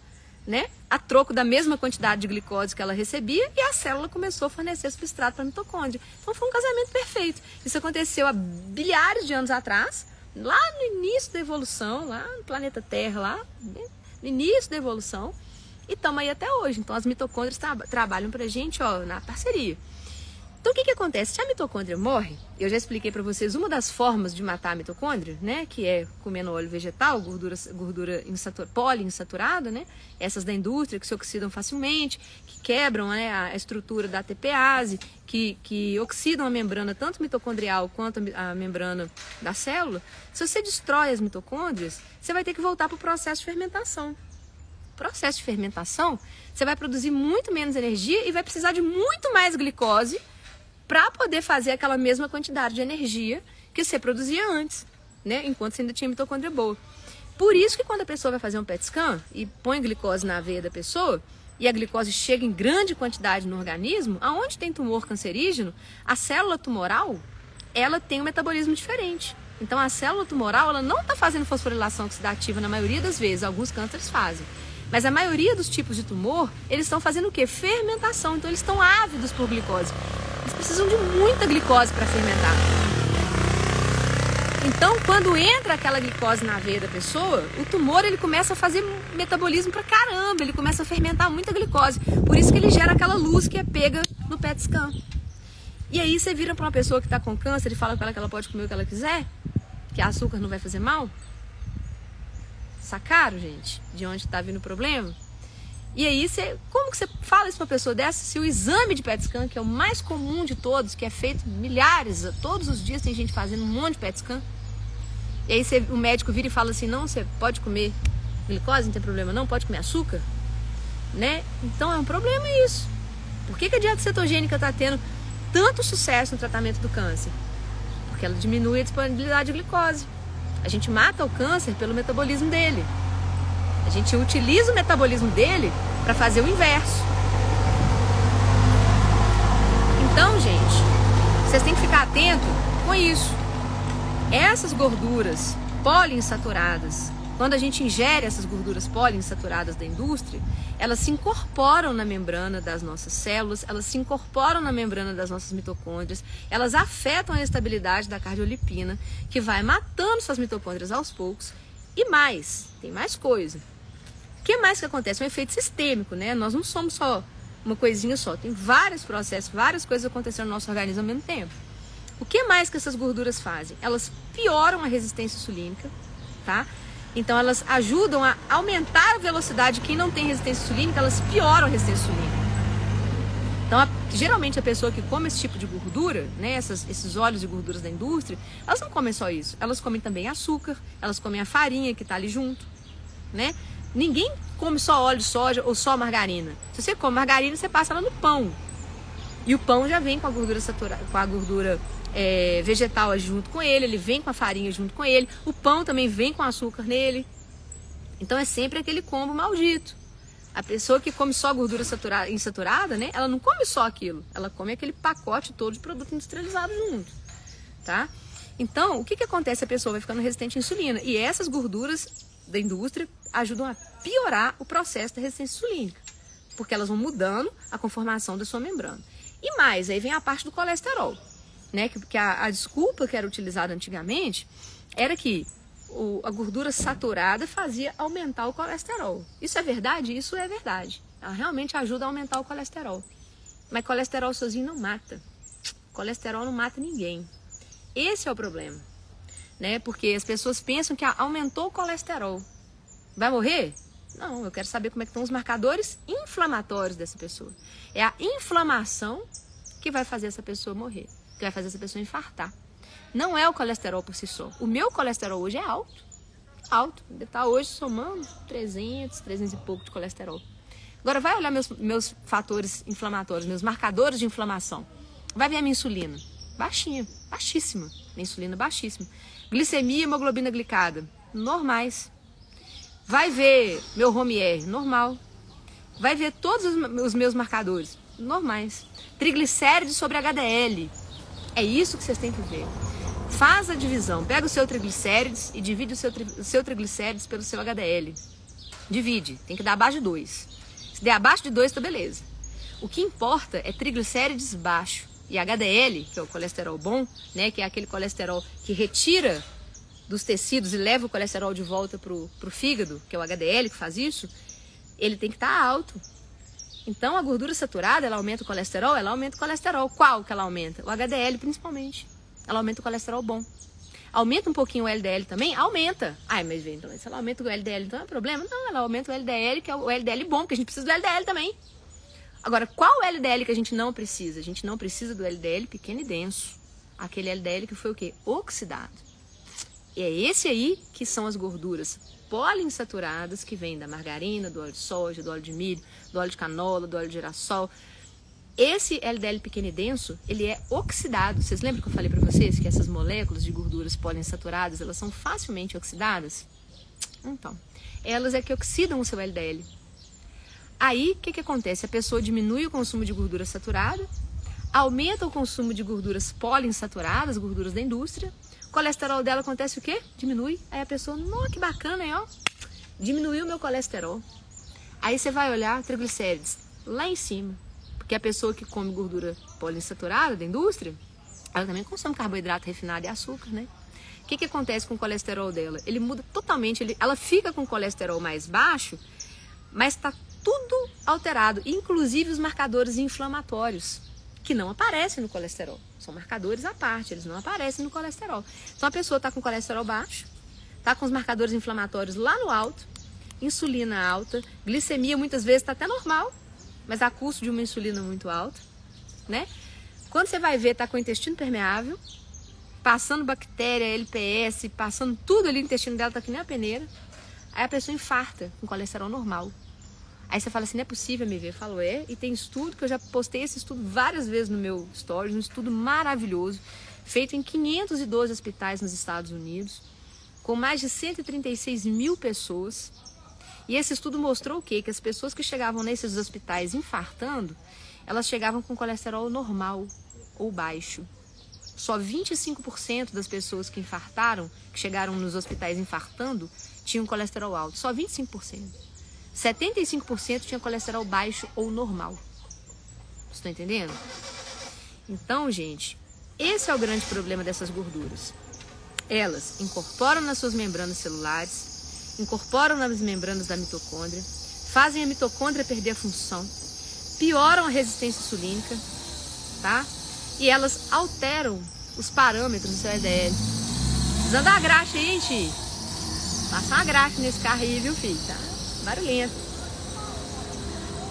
né? A troco da mesma quantidade de glicose que ela recebia e a célula começou a fornecer substrato para a mitocôndria. Então foi um casamento perfeito. Isso aconteceu há bilhares de anos atrás, lá no início da evolução, lá no planeta Terra, lá né? no início da evolução, E estamos aí até hoje. Então as mitocôndrias tra trabalham para a gente ó, na parceria. Então o que, que acontece? Se a mitocôndria morre, eu já expliquei para vocês uma das formas de matar a mitocôndria, né? Que é comendo óleo vegetal, gordura, gordura insatur, poliinsaturada, né? Essas da indústria que se oxidam facilmente, que quebram né, a estrutura da ATPase, que, que oxidam a membrana, tanto mitocondrial quanto a membrana da célula. Se você destrói as mitocôndrias, você vai ter que voltar para o processo de fermentação processo de fermentação, você vai produzir muito menos energia e vai precisar de muito mais glicose para poder fazer aquela mesma quantidade de energia que você produzia antes, né? Enquanto você ainda tinha mitocôndria boa. Por isso que quando a pessoa vai fazer um PET scan e põe glicose na veia da pessoa, e a glicose chega em grande quantidade no organismo, aonde tem tumor cancerígeno, a célula tumoral, ela tem um metabolismo diferente. Então a célula tumoral, ela não está fazendo fosforilação oxidativa na maioria das vezes, alguns cânceres fazem. Mas a maioria dos tipos de tumor, eles estão fazendo o quê? Fermentação. Então eles estão ávidos por glicose. Eles precisam de muita glicose para fermentar. Então, quando entra aquela glicose na veia da pessoa, o tumor ele começa a fazer metabolismo pra caramba, ele começa a fermentar muita glicose. Por isso que ele gera aquela luz que é pega no PET scan. E aí você vira para uma pessoa que está com câncer e fala para ela que ela pode comer o que ela quiser, que açúcar não vai fazer mal. Sacaram, gente? De onde está vindo o problema? E aí, você, como que você fala isso para uma pessoa dessa se o exame de PET scan, que é o mais comum de todos, que é feito milhares, todos os dias tem gente fazendo um monte de PET scan, e aí você, o médico vira e fala assim, não, você pode comer glicose, não tem problema não, pode comer açúcar, né? Então é um problema isso. Por que, que a dieta cetogênica está tendo tanto sucesso no tratamento do câncer? Porque ela diminui a disponibilidade de glicose. A gente mata o câncer pelo metabolismo dele. A gente utiliza o metabolismo dele para fazer o inverso. Então, gente, vocês têm que ficar atento com isso. Essas gorduras poliinsaturadas, quando a gente ingere essas gorduras poliinsaturadas da indústria, elas se incorporam na membrana das nossas células, elas se incorporam na membrana das nossas mitocôndrias, elas afetam a estabilidade da cardiolipina, que vai matando suas mitocôndrias aos poucos. E mais, tem mais coisa que mais que acontece? Um efeito sistêmico, né? Nós não somos só uma coisinha só, tem vários processos, várias coisas acontecendo no nosso organismo ao mesmo tempo. O que mais que essas gorduras fazem? Elas pioram a resistência insulínica, tá? Então elas ajudam a aumentar a velocidade. Quem não tem resistência insulínica, elas pioram a resistência insulínica. Então, a, geralmente a pessoa que come esse tipo de gordura, né, essas, esses óleos e gorduras da indústria, elas não comem só isso. Elas comem também açúcar, elas comem a farinha que está ali junto, né? Ninguém come só óleo de soja ou só margarina. Se você come margarina, você passa ela no pão. E o pão já vem com a gordura saturada, com a gordura é, vegetal junto com ele, ele vem com a farinha junto com ele. O pão também vem com açúcar nele. Então é sempre aquele combo maldito. A pessoa que come só gordura saturada, insaturada, né? Ela não come só aquilo. Ela come aquele pacote todo de produto industrializado junto, tá? Então, o que, que acontece? A pessoa vai ficando resistente à insulina. E essas gorduras da indústria ajudam a piorar o processo da resistência insulínica, porque elas vão mudando a conformação da sua membrana. E mais, aí vem a parte do colesterol, né? Que, que a, a desculpa que era utilizada antigamente era que o, a gordura saturada fazia aumentar o colesterol. Isso é verdade? Isso é verdade. Ela realmente ajuda a aumentar o colesterol. Mas colesterol sozinho não mata. Colesterol não mata ninguém. Esse é o problema né? Porque as pessoas pensam que aumentou o colesterol. Vai morrer? Não, eu quero saber como é que estão os marcadores inflamatórios dessa pessoa. É a inflamação que vai fazer essa pessoa morrer, que vai fazer essa pessoa infartar. Não é o colesterol por si só. O meu colesterol hoje é alto. Alto. Ele está hoje somando 300, 300 e pouco de colesterol. Agora vai olhar meus, meus fatores inflamatórios, meus marcadores de inflamação. Vai ver a minha insulina. Baixinha, baixíssima. Minha insulina baixíssima. Glicemia e hemoglobina glicada, normais. Vai ver meu home R, normal. Vai ver todos os meus marcadores, normais. Triglicérides sobre HDL. É isso que vocês têm que ver. Faz a divisão. Pega o seu triglicérides e divide o seu, o seu triglicérides pelo seu HDL. Divide. Tem que dar abaixo de 2. Se der abaixo de 2, tá beleza. O que importa é triglicérides baixo. E HDL, que é o colesterol bom, né, que é aquele colesterol que retira dos tecidos e leva o colesterol de volta para o fígado, que é o HDL que faz isso, ele tem que estar tá alto. Então a gordura saturada, ela aumenta o colesterol, ela aumenta o colesterol. Qual que ela aumenta? O HDL principalmente. Ela aumenta o colesterol bom. Aumenta um pouquinho o LDL também? Aumenta. Ai, mas vem, então, se ela aumenta o LDL, então é problema? Não, ela aumenta o LDL, que é o LDL bom, porque a gente precisa do LDL também. Agora, qual LDL que a gente não precisa? A gente não precisa do LDL pequeno e denso. Aquele LDL que foi o quê? Oxidado. E é esse aí que são as gorduras poliinsaturadas que vêm da margarina, do óleo de soja, do óleo de milho, do óleo de canola, do óleo de girassol. Esse LDL pequeno e denso, ele é oxidado. Vocês lembram que eu falei para vocês que essas moléculas de gorduras poliinsaturadas, elas são facilmente oxidadas? Então, elas é que oxidam o seu LDL. Aí, o que, que acontece? A pessoa diminui o consumo de gordura saturada, aumenta o consumo de gorduras poliinsaturadas, gorduras da indústria, colesterol dela acontece o quê? Diminui. Aí a pessoa, nossa, que bacana, hein, ó. Diminuiu meu colesterol. Aí você vai olhar triglicérides lá em cima. Porque a pessoa que come gordura poliinsaturada da indústria, ela também consome carboidrato refinado e açúcar, né? O que, que acontece com o colesterol dela? Ele muda totalmente, ele, ela fica com o colesterol mais baixo, mas está tudo alterado, inclusive os marcadores inflamatórios que não aparecem no colesterol. São marcadores à parte, eles não aparecem no colesterol. Então a pessoa está com colesterol baixo, está com os marcadores inflamatórios lá no alto, insulina alta, glicemia muitas vezes está até normal, mas a custo de uma insulina muito alta, né? Quando você vai ver, está com o intestino permeável, passando bactéria, LPS, passando tudo ali no intestino dela, está que nem a peneira. Aí a pessoa infarta com colesterol normal. Aí você fala assim, não é possível me ver. Eu falo, é, e tem estudo que eu já postei esse estudo várias vezes no meu stories, um estudo maravilhoso, feito em 512 hospitais nos Estados Unidos, com mais de 136 mil pessoas. E esse estudo mostrou o quê? Que as pessoas que chegavam nesses hospitais infartando, elas chegavam com colesterol normal ou baixo. Só 25% das pessoas que infartaram, que chegaram nos hospitais infartando, tinham colesterol alto. Só 25%. 75% tinha colesterol baixo ou normal. Estão entendendo? Então, gente, esse é o grande problema dessas gorduras. Elas incorporam nas suas membranas celulares, incorporam nas membranas da mitocôndria, fazem a mitocôndria perder a função, pioram a resistência insulínica, tá? E elas alteram os parâmetros do seu LDL. Precisando dar graxa aí, gente. Passa uma graxa nesse carro aí, viu, filho? Tá? Barulhento.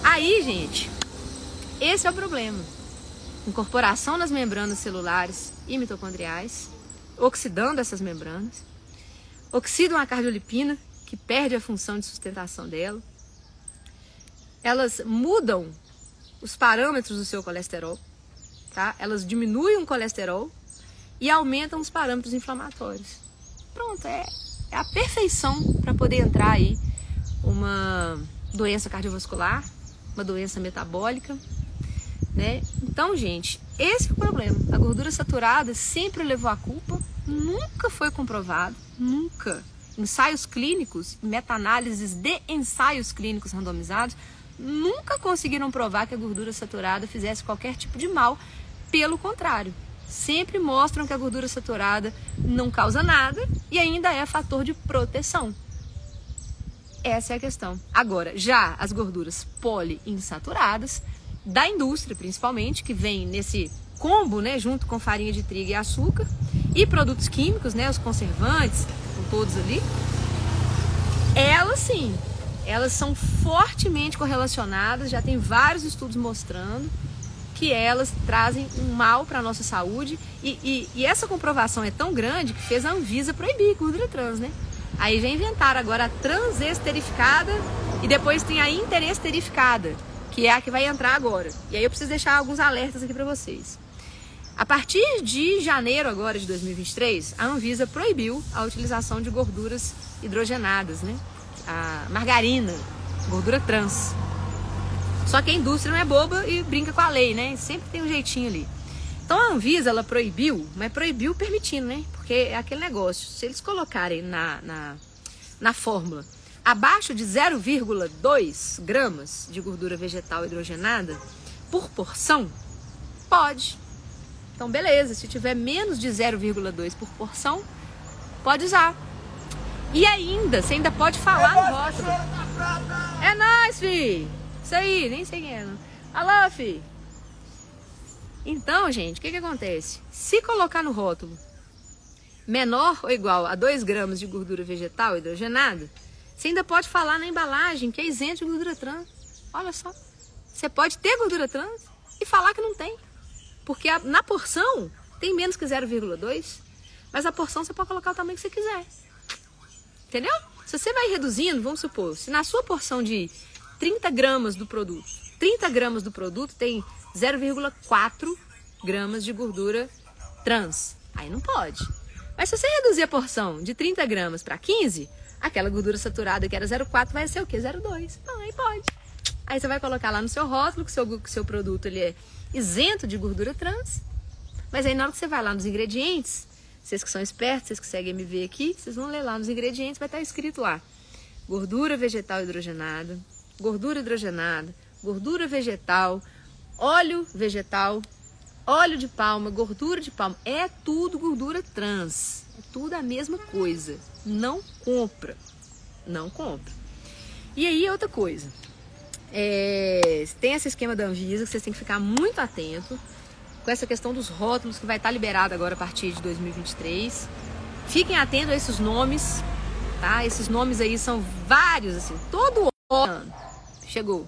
Aí, gente, esse é o problema. Incorporação nas membranas celulares e mitocondriais, oxidando essas membranas, oxidam a cardiolipina, que perde a função de sustentação dela. Elas mudam os parâmetros do seu colesterol, tá? Elas diminuem o colesterol e aumentam os parâmetros inflamatórios. Pronto, é, é a perfeição para poder entrar aí uma doença cardiovascular, uma doença metabólica, né? Então, gente, esse é o problema. A gordura saturada sempre levou a culpa, nunca foi comprovado, nunca. Ensaios clínicos, meta-análises de ensaios clínicos randomizados, nunca conseguiram provar que a gordura saturada fizesse qualquer tipo de mal. Pelo contrário, sempre mostram que a gordura saturada não causa nada e ainda é fator de proteção. Essa é a questão. Agora, já as gorduras poliinsaturadas, da indústria principalmente, que vem nesse combo, né, junto com farinha de trigo e açúcar, e produtos químicos, né, os conservantes, com todos ali, elas sim, elas são fortemente correlacionadas, já tem vários estudos mostrando que elas trazem um mal para a nossa saúde e, e, e, essa comprovação é tão grande que fez a Anvisa proibir gordura trans, né? Aí já inventaram agora a transesterificada e depois tem a interesterificada, que é a que vai entrar agora. E aí eu preciso deixar alguns alertas aqui para vocês. A partir de janeiro agora de 2023, a Anvisa proibiu a utilização de gorduras hidrogenadas, né? A margarina, gordura trans. Só que a indústria não é boba e brinca com a lei, né? Sempre tem um jeitinho ali. Então a Anvisa ela proibiu, mas proibiu permitindo, né? Porque é aquele negócio, se eles colocarem na, na, na fórmula abaixo de 0,2 gramas de gordura vegetal hidrogenada por porção, pode. Então beleza, se tiver menos de 0,2 por porção, pode usar. E ainda, você ainda pode falar no rótulo É nóis, fi! Isso aí, nem sei quem é. Alô, fi! Então, gente, o que, que acontece? Se colocar no rótulo menor ou igual a 2 gramas de gordura vegetal hidrogenada, você ainda pode falar na embalagem que é isento de gordura trans. Olha só. Você pode ter gordura trans e falar que não tem. Porque a, na porção tem menos que 0,2, mas a porção você pode colocar o tamanho que você quiser. Entendeu? Se você vai reduzindo, vamos supor, se na sua porção de 30 gramas do produto, 30 gramas do produto tem 0,4 gramas de gordura trans. Aí não pode. Mas se você reduzir a porção de 30 gramas para 15, aquela gordura saturada que era 0,4 vai ser o quê? 0,2. Então, aí pode. Aí você vai colocar lá no seu rótulo que o seu, que seu produto ele é isento de gordura trans. Mas aí na hora que você vai lá nos ingredientes, vocês que são espertos, vocês que seguem MV aqui, vocês vão ler lá nos ingredientes, vai estar escrito lá: gordura vegetal hidrogenada, gordura hidrogenada, gordura vegetal, óleo vegetal, óleo de palma, gordura de palma. É tudo gordura trans. É tudo a mesma coisa. Não compra. Não compra. E aí, outra coisa. É, tem esse esquema da Anvisa que vocês têm que ficar muito atento com essa questão dos rótulos que vai estar liberado agora a partir de 2023. Fiquem atentos a esses nomes, tá? Esses nomes aí são vários, assim, todo óleo chegou.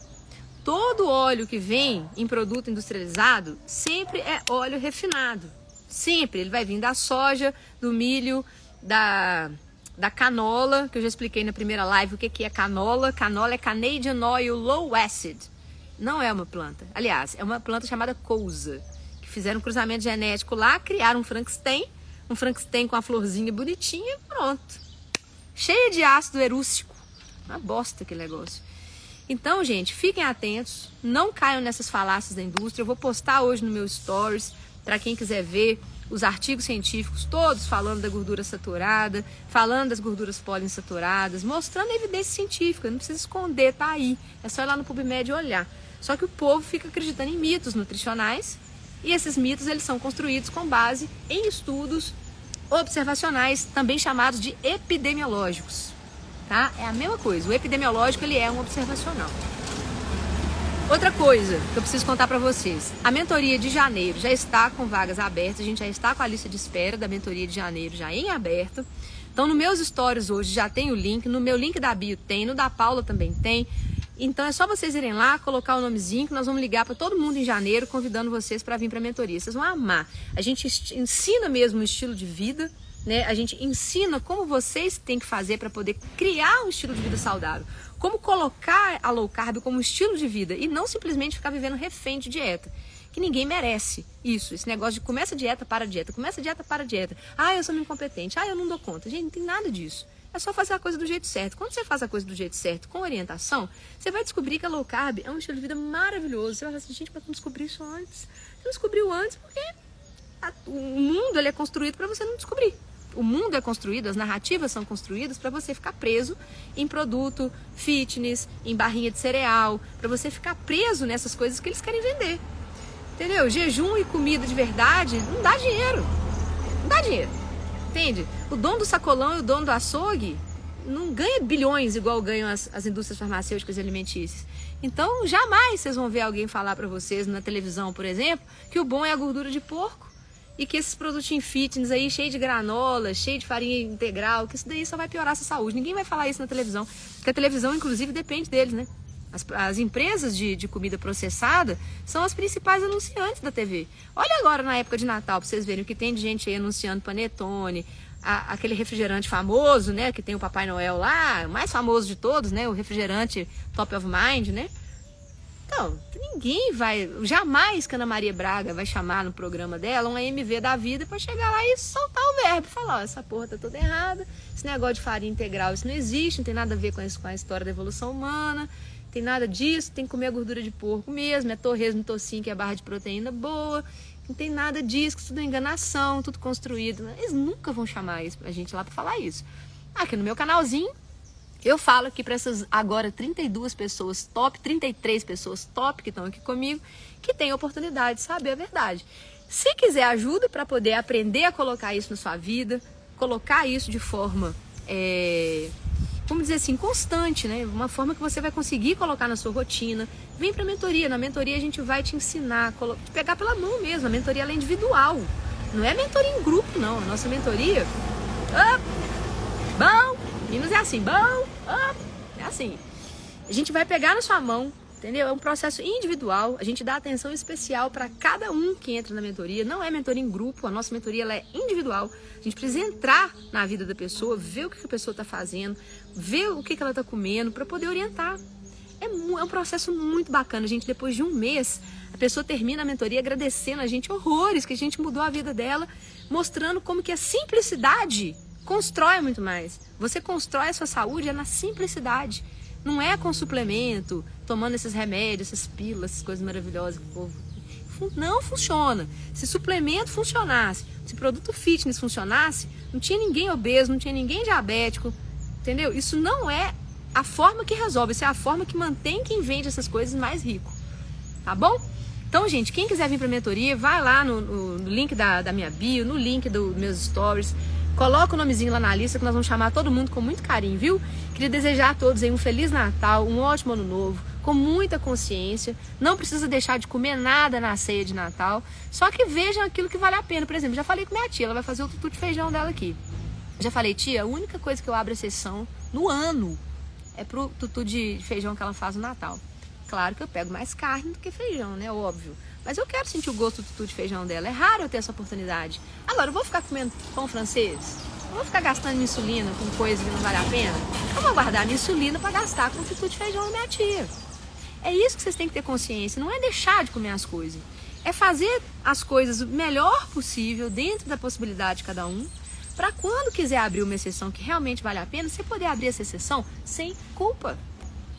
Todo óleo que vem em produto industrializado sempre é óleo refinado. Sempre. Ele vai vir da soja, do milho, da da canola, que eu já expliquei na primeira live o que, que é canola. Canola é Canadian Oil Low Acid. Não é uma planta. Aliás, é uma planta chamada cousa. Que fizeram um cruzamento genético lá, criaram um Frankenstein. Um Frankenstein com a florzinha bonitinha pronto. Cheia de ácido erústico. Uma bosta aquele negócio. Então, gente, fiquem atentos. Não caiam nessas falácias da indústria. Eu vou postar hoje no meu stories para quem quiser ver os artigos científicos todos falando da gordura saturada, falando das gorduras poliinsaturadas, mostrando evidência científica, não precisa esconder, tá aí. É só ir lá no PubMed e olhar. Só que o povo fica acreditando em mitos nutricionais e esses mitos eles são construídos com base em estudos observacionais, também chamados de epidemiológicos. Tá? É a mesma coisa. O epidemiológico ele é um observacional. Outra coisa que eu preciso contar para vocês: a mentoria de janeiro já está com vagas abertas, a gente já está com a lista de espera da mentoria de janeiro já em aberto. Então, nos meus stories hoje já tem o link, no meu link da bio tem, no da Paula também tem. Então é só vocês irem lá, colocar o nomezinho que nós vamos ligar para todo mundo em janeiro, convidando vocês para vir para a mentoria. Vocês vão amar. A gente ensina mesmo o estilo de vida, né? A gente ensina como vocês têm que fazer para poder criar um estilo de vida saudável como colocar a low carb como estilo de vida e não simplesmente ficar vivendo refém de dieta. Que ninguém merece isso. Esse negócio de começa dieta, para dieta, começa dieta, para dieta. Ah, eu sou incompetente. Ah, eu não dou conta. Gente, não tem nada disso. É só fazer a coisa do jeito certo. Quando você faz a coisa do jeito certo, com orientação, você vai descobrir que a low carb é um estilo de vida maravilhoso. Você vai falar assim, gente, mas não descobri isso antes. Você não descobriu antes porque a, o mundo ele é construído para você não descobrir o mundo é construído, as narrativas são construídas para você ficar preso em produto fitness, em barrinha de cereal, para você ficar preso nessas coisas que eles querem vender. Entendeu? Jejum e comida de verdade não dá dinheiro. Não dá dinheiro. Entende? O dono do sacolão e o dono do açougue não ganha bilhões igual ganham as, as indústrias farmacêuticas e alimentícias. Então, jamais vocês vão ver alguém falar para vocês na televisão, por exemplo, que o bom é a gordura de porco e que esses produtinhos fitness aí, cheio de granola, cheio de farinha integral, que isso daí só vai piorar a sua saúde. Ninguém vai falar isso na televisão, porque a televisão, inclusive, depende deles, né? As, as empresas de, de, comida processada são as principais anunciantes da TV. Olha agora na época de Natal, para vocês verem o que tem de gente aí anunciando panetone, a, aquele refrigerante famoso, né? Que tem o Papai Noel lá, o mais famoso de todos, né? O refrigerante Top of Mind, né? Então, ninguém vai, jamais que Ana Maria Braga vai chamar no programa dela um AMV da vida para chegar lá e soltar o verbo, falar, ó, essa porra tá toda errada, esse negócio de farinha integral, isso não existe, não tem nada a ver com, isso, com a história da evolução humana, tem nada disso, tem que comer gordura de porco mesmo, é torresmo, tocinho, que é barra de proteína boa, não tem nada disso, que tudo é enganação, tudo construído. Eles nunca vão chamar a gente lá para falar isso. Aqui no meu canalzinho, eu falo aqui para essas agora 32 pessoas top, 33 pessoas top que estão aqui comigo, que têm oportunidade de saber a verdade. Se quiser ajuda para poder aprender a colocar isso na sua vida, colocar isso de forma é, vamos dizer assim, constante, né? Uma forma que você vai conseguir colocar na sua rotina. Vem para a mentoria. Na mentoria a gente vai te ensinar, te pegar pela mão mesmo. A mentoria é individual. Não é mentoria em grupo, não. A nossa mentoria. Up, bom! Minas é assim, bom, é assim. A gente vai pegar na sua mão, entendeu? É um processo individual. A gente dá atenção especial para cada um que entra na mentoria. Não é mentoria em grupo, a nossa mentoria ela é individual. A gente precisa entrar na vida da pessoa, ver o que a pessoa está fazendo, ver o que ela está comendo para poder orientar. É, é um processo muito bacana, gente. Depois de um mês, a pessoa termina a mentoria agradecendo a gente horrores que a gente mudou a vida dela, mostrando como que a simplicidade constrói muito mais. Você constrói a sua saúde é na simplicidade. Não é com suplemento, tomando esses remédios, essas pílulas, essas coisas maravilhosas que o povo. Não funciona. Se suplemento funcionasse, se produto fitness funcionasse, não tinha ninguém obeso, não tinha ninguém diabético, entendeu? Isso não é a forma que resolve, isso é a forma que mantém quem vende essas coisas mais rico. Tá bom? Então, gente, quem quiser vir para a mentoria, vai lá no, no, no link da, da, minha bio, no link dos meus stories. Coloca o nomezinho lá na lista que nós vamos chamar todo mundo com muito carinho, viu? Queria desejar a todos um feliz Natal, um ótimo ano novo, com muita consciência. Não precisa deixar de comer nada na ceia de Natal. Só que vejam aquilo que vale a pena. Por exemplo, já falei com minha tia, ela vai fazer o tutu de feijão dela aqui. Já falei, tia, a única coisa que eu abro exceção no ano é pro tutu de feijão que ela faz no Natal. Claro que eu pego mais carne do que feijão, né? Óbvio. Mas eu quero sentir o gosto do tutu de feijão dela. É raro eu ter essa oportunidade. Agora, eu vou ficar comendo pão francês? Eu vou ficar gastando insulina com coisa que não vale a pena? Eu vou guardar minha insulina para gastar com o tutu de feijão da minha tia. É isso que vocês têm que ter consciência. Não é deixar de comer as coisas. É fazer as coisas o melhor possível, dentro da possibilidade de cada um, para quando quiser abrir uma exceção que realmente vale a pena, você poder abrir essa exceção sem culpa.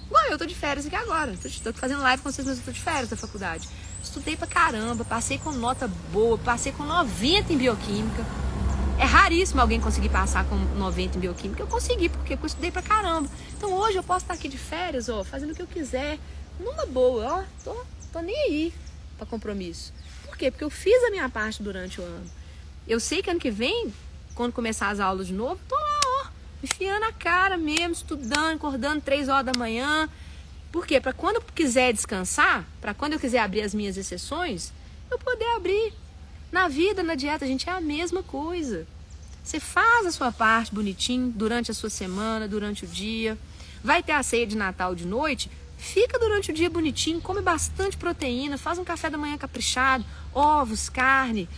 Igual eu tô de férias aqui agora. Tô fazendo live com vocês, mas eu tô de férias da faculdade. Estudei pra caramba, passei com nota boa, passei com 90 em bioquímica. É raríssimo alguém conseguir passar com 90 em bioquímica. Eu consegui, porque eu estudei pra caramba. Então hoje eu posso estar aqui de férias, ó, fazendo o que eu quiser, numa boa, ó. Tô, tô nem aí pra compromisso. Por quê? Porque eu fiz a minha parte durante o ano. Eu sei que ano que vem, quando começar as aulas de novo, tô lá, ó, enfiando a cara mesmo, estudando, acordando três horas da manhã, por quê? Para quando eu quiser descansar, para quando eu quiser abrir as minhas exceções, eu poder abrir. Na vida, na dieta, a gente é a mesma coisa. Você faz a sua parte bonitinho durante a sua semana, durante o dia. Vai ter a ceia de Natal de noite, fica durante o dia bonitinho, come bastante proteína, faz um café da manhã caprichado, ovos, carne,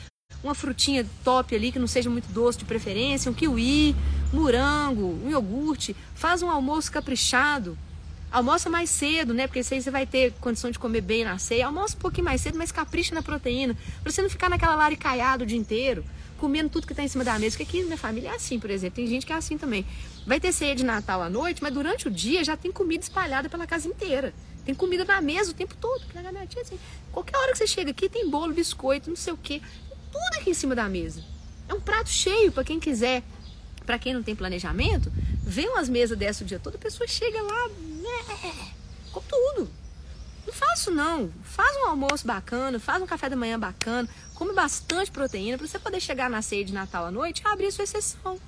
uma frutinha top ali que não seja muito doce de preferência, um kiwi, morango, um iogurte, faz um almoço caprichado. Almoça mais cedo, né? Porque aí você vai ter condição de comer bem na ceia. Almoça um pouquinho mais cedo, mas capricha na proteína. Pra você não ficar naquela laricaiada o dia inteiro, comendo tudo que tá em cima da mesa. Porque aqui na minha família é assim, por exemplo. Tem gente que é assim também. Vai ter ceia de Natal à noite, mas durante o dia já tem comida espalhada pela casa inteira. Tem comida na mesa o tempo todo. Porque minha tia, assim, qualquer hora que você chega aqui, tem bolo, biscoito, não sei o quê. Tudo aqui em cima da mesa. É um prato cheio para quem quiser. Para quem não tem planejamento, vê umas mesas dessa o dia todo, a pessoa chega lá, né, com tudo. Não faço não. Faz um almoço bacana, faz um café da manhã bacana, come bastante proteína para você poder chegar na ceia de Natal à noite e abrir sua exceção.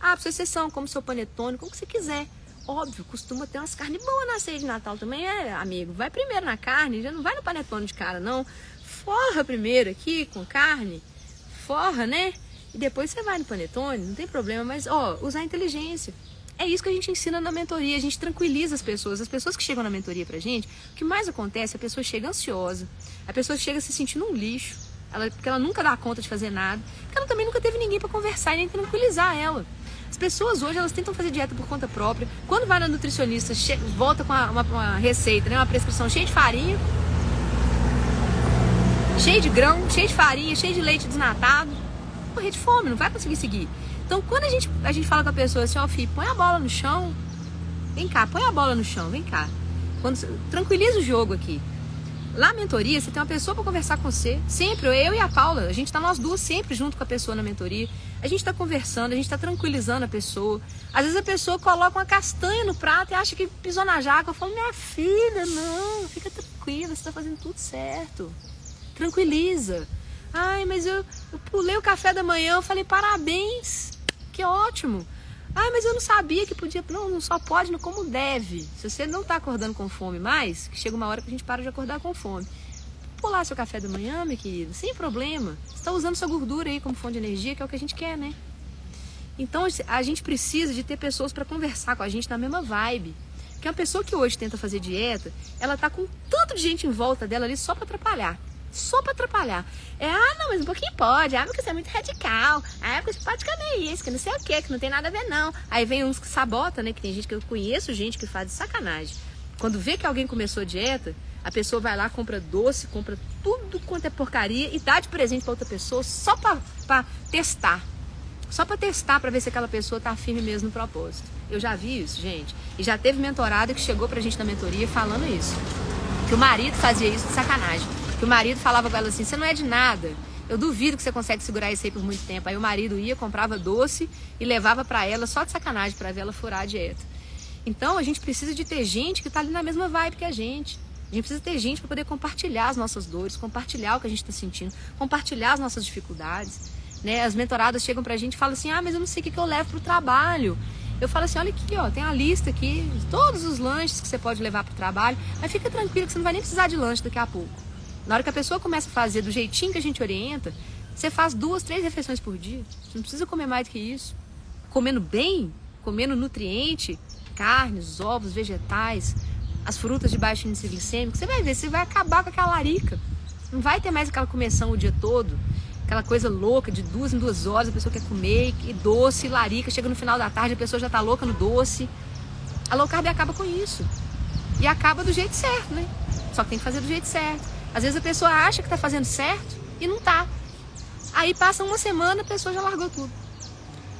Abre sua exceção, come seu panetone, como você quiser. Óbvio, costuma ter umas carnes boas na ceia de Natal também, é, amigo. Vai primeiro na carne, já não vai no panetone de cara, não. Forra primeiro aqui com carne. Forra, né? E depois você vai no panetone, não tem problema, mas ó, usar inteligência. É isso que a gente ensina na mentoria, a gente tranquiliza as pessoas. As pessoas que chegam na mentoria pra gente, o que mais acontece, a pessoa chega ansiosa, a pessoa chega se sentindo um lixo, ela, porque ela nunca dá conta de fazer nada, porque ela também nunca teve ninguém para conversar e nem tranquilizar ela. As pessoas hoje elas tentam fazer dieta por conta própria. Quando vai na nutricionista, volta com uma, uma, uma receita, né, uma prescrição cheia de farinha, cheia de grão, cheia de farinha, cheia de leite desnatado, morrer de fome, não vai conseguir seguir. Então, quando a gente, a gente fala com a pessoa assim, ó, oh, filho, põe a bola no chão, vem cá, põe a bola no chão, vem cá. Quando, tranquiliza o jogo aqui. Lá na mentoria, você tem uma pessoa para conversar com você. Sempre, eu e a Paula, a gente tá nós duas sempre junto com a pessoa na mentoria. A gente está conversando, a gente está tranquilizando a pessoa. Às vezes a pessoa coloca uma castanha no prato e acha que pisou na jaca. Eu falo, minha filha, não, fica tranquila, você está fazendo tudo certo. Tranquiliza. Ai, mas eu, eu pulei o café da manhã, eu falei, parabéns que ótimo. Ah, mas eu não sabia que podia. Não, não só pode, não como deve. Se você não está acordando com fome mais, chega uma hora que a gente para de acordar com fome. Pular seu café da manhã, meu querido, sem problema. Você está usando sua gordura aí como fonte de energia, que é o que a gente quer, né? Então a gente precisa de ter pessoas para conversar com a gente na mesma vibe. Porque uma pessoa que hoje tenta fazer dieta, ela tá com tanto de gente em volta dela ali só para atrapalhar só para atrapalhar. É, ah, não, mas um pouquinho pode. Ah, porque você é muito radical. Ah, porque você pode comer isso, que não sei o que, que não tem nada a ver, não. Aí vem uns que sabota, né? Que tem gente que eu conheço, gente que faz de sacanagem. Quando vê que alguém começou dieta, a pessoa vai lá, compra doce, compra tudo quanto é porcaria e dá de presente para outra pessoa só para testar. Só para testar, para ver se aquela pessoa tá firme mesmo no propósito. Eu já vi isso, gente. E já teve mentorada que chegou pra gente na mentoria falando isso. Que o marido fazia isso de sacanagem que o marido falava com ela assim: você não é de nada. Eu duvido que você consegue segurar isso aí por muito tempo. Aí o marido ia, comprava doce e levava para ela só de sacanagem para ver ela furar a dieta. Então a gente precisa de ter gente que está ali na mesma vibe que a gente. A gente precisa ter gente para poder compartilhar as nossas dores, compartilhar o que a gente está sentindo, compartilhar as nossas dificuldades. Né? As mentoradas chegam para a gente e falam assim: ah, mas eu não sei o que, que eu levo para o trabalho. Eu falo assim: olha aqui, ó, tem a lista aqui, todos os lanches que você pode levar para o trabalho. Mas fica tranquilo que você não vai nem precisar de lanche daqui a pouco. Na hora que a pessoa começa a fazer do jeitinho que a gente orienta, você faz duas, três refeições por dia. Você não precisa comer mais do que isso. Comendo bem, comendo nutriente, carnes, ovos, vegetais, as frutas de baixo índice glicêmico, você vai ver, você vai acabar com aquela larica. Não vai ter mais aquela começão o dia todo, aquela coisa louca de duas em duas horas, a pessoa quer comer, e doce, larica, chega no final da tarde, a pessoa já tá louca no doce. A low carb acaba com isso. E acaba do jeito certo, né? Só que tem que fazer do jeito certo. Às vezes a pessoa acha que está fazendo certo e não está. Aí passa uma semana, a pessoa já largou tudo.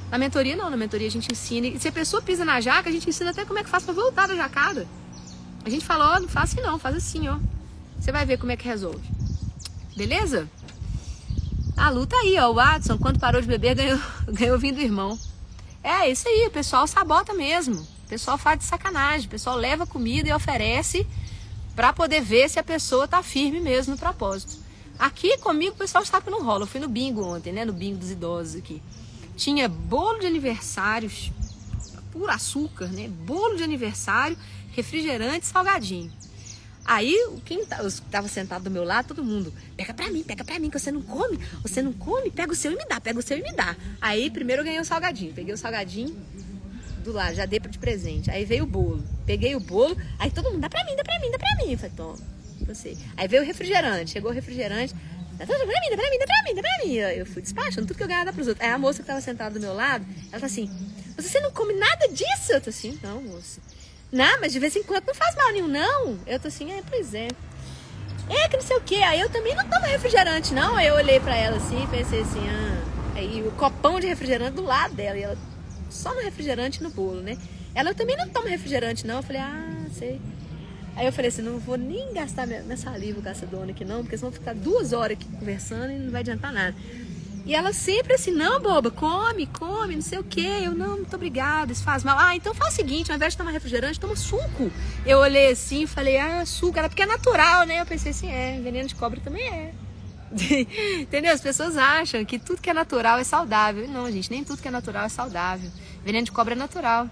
Na mentoria não, na mentoria a gente ensina. E se a pessoa pisa na jaca, a gente ensina até como é que faz para voltar da jacada. A gente fala, ó, oh, não faz assim não, faz assim, ó. Você vai ver como é que resolve. Beleza? A luta aí, ó. O Watson, quando parou de beber, ganhou, ganhou vindo do irmão. É, isso aí, o pessoal sabota mesmo. O pessoal faz de sacanagem. O pessoal leva comida e oferece para poder ver se a pessoa está firme mesmo no propósito. Aqui comigo o pessoal está que não rola. Eu fui no bingo ontem, né? No bingo dos idosos aqui. Tinha bolo de aniversários, por açúcar, né? Bolo de aniversário, refrigerante, salgadinho. Aí, quem estava sentado do meu lado, todo mundo, pega pra mim, pega pra mim, que você não come, você não come, pega o seu e me dá, pega o seu e me dá. Aí, primeiro eu ganhei o salgadinho, peguei o salgadinho, do lado, já dei de presente. Aí veio o bolo. Peguei o bolo, aí todo mundo, dá pra mim, dá pra mim, dá pra mim. Eu falei, toma, você. Aí veio o refrigerante, chegou o refrigerante, dá pra mim, dá pra mim, dá pra mim, dá pra mim. Eu fui despachando tudo que eu ganhava pros outros. Aí a moça que tava sentada do meu lado, ela tá assim, você não come nada disso? Eu tô assim, não, moça. Não, mas de vez em quando não faz mal nenhum, não. Eu tô assim, é, pois é. É que não sei o que. Aí eu também não tomo refrigerante, não. Aí eu olhei pra ela assim pensei assim, ah. Aí o copão de refrigerante do lado dela. E ela só no refrigerante e no bolo, né? Ela também não toma refrigerante, não. Eu falei, ah, sei. Aí eu falei assim, não vou nem gastar minha, saliva com essa dona aqui não, porque senão vou ficar duas horas aqui conversando e não vai adiantar nada. E ela sempre assim, não, boba, come, come, não sei o quê. Eu, não, muito obrigada, isso faz mal. Ah, então faz o seguinte, ao invés de tomar refrigerante, toma suco. Eu olhei assim e falei, ah, suco, era porque é natural, né? Eu pensei assim, é, veneno de cobra também é. Entendeu? As pessoas acham que tudo que é natural é saudável. Não, gente, nem tudo que é natural é saudável. Veneno de cobra é natural.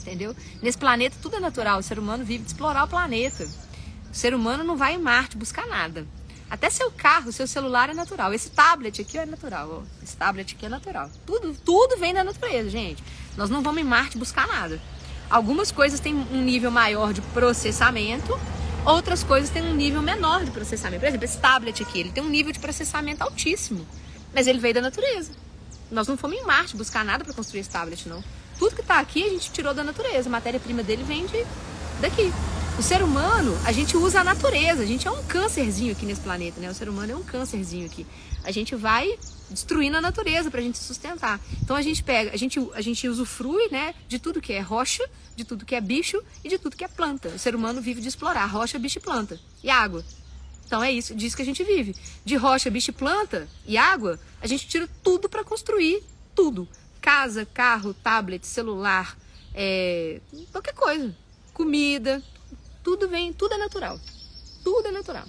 Entendeu? Nesse planeta tudo é natural. O ser humano vive de explorar o planeta. O ser humano não vai em Marte buscar nada. Até seu carro, seu celular é natural. Esse tablet aqui é natural. Ó. Esse tablet aqui é natural. Tudo, tudo vem da natureza, gente. Nós não vamos em Marte buscar nada. Algumas coisas têm um nível maior de processamento Outras coisas têm um nível menor de processamento. Por exemplo, esse tablet aqui, ele tem um nível de processamento altíssimo, mas ele veio da natureza. Nós não fomos em Marte buscar nada para construir esse tablet, não. Tudo que está aqui a gente tirou da natureza. A matéria-prima dele vem de, daqui. O ser humano, a gente usa a natureza. A gente é um câncerzinho aqui nesse planeta, né? O ser humano é um câncerzinho aqui. A gente vai destruindo a natureza para a gente se sustentar. Então a gente pega, a gente, a gente usufrui, né, de tudo que é rocha, de tudo que é bicho e de tudo que é planta. O ser humano vive de explorar rocha, bicho e planta e água. Então é isso, disso que a gente vive. De rocha, bicho e planta e água, a gente tira tudo para construir tudo. Casa, carro, tablet, celular, é, qualquer coisa. Comida, tudo vem, tudo é natural. Tudo é natural.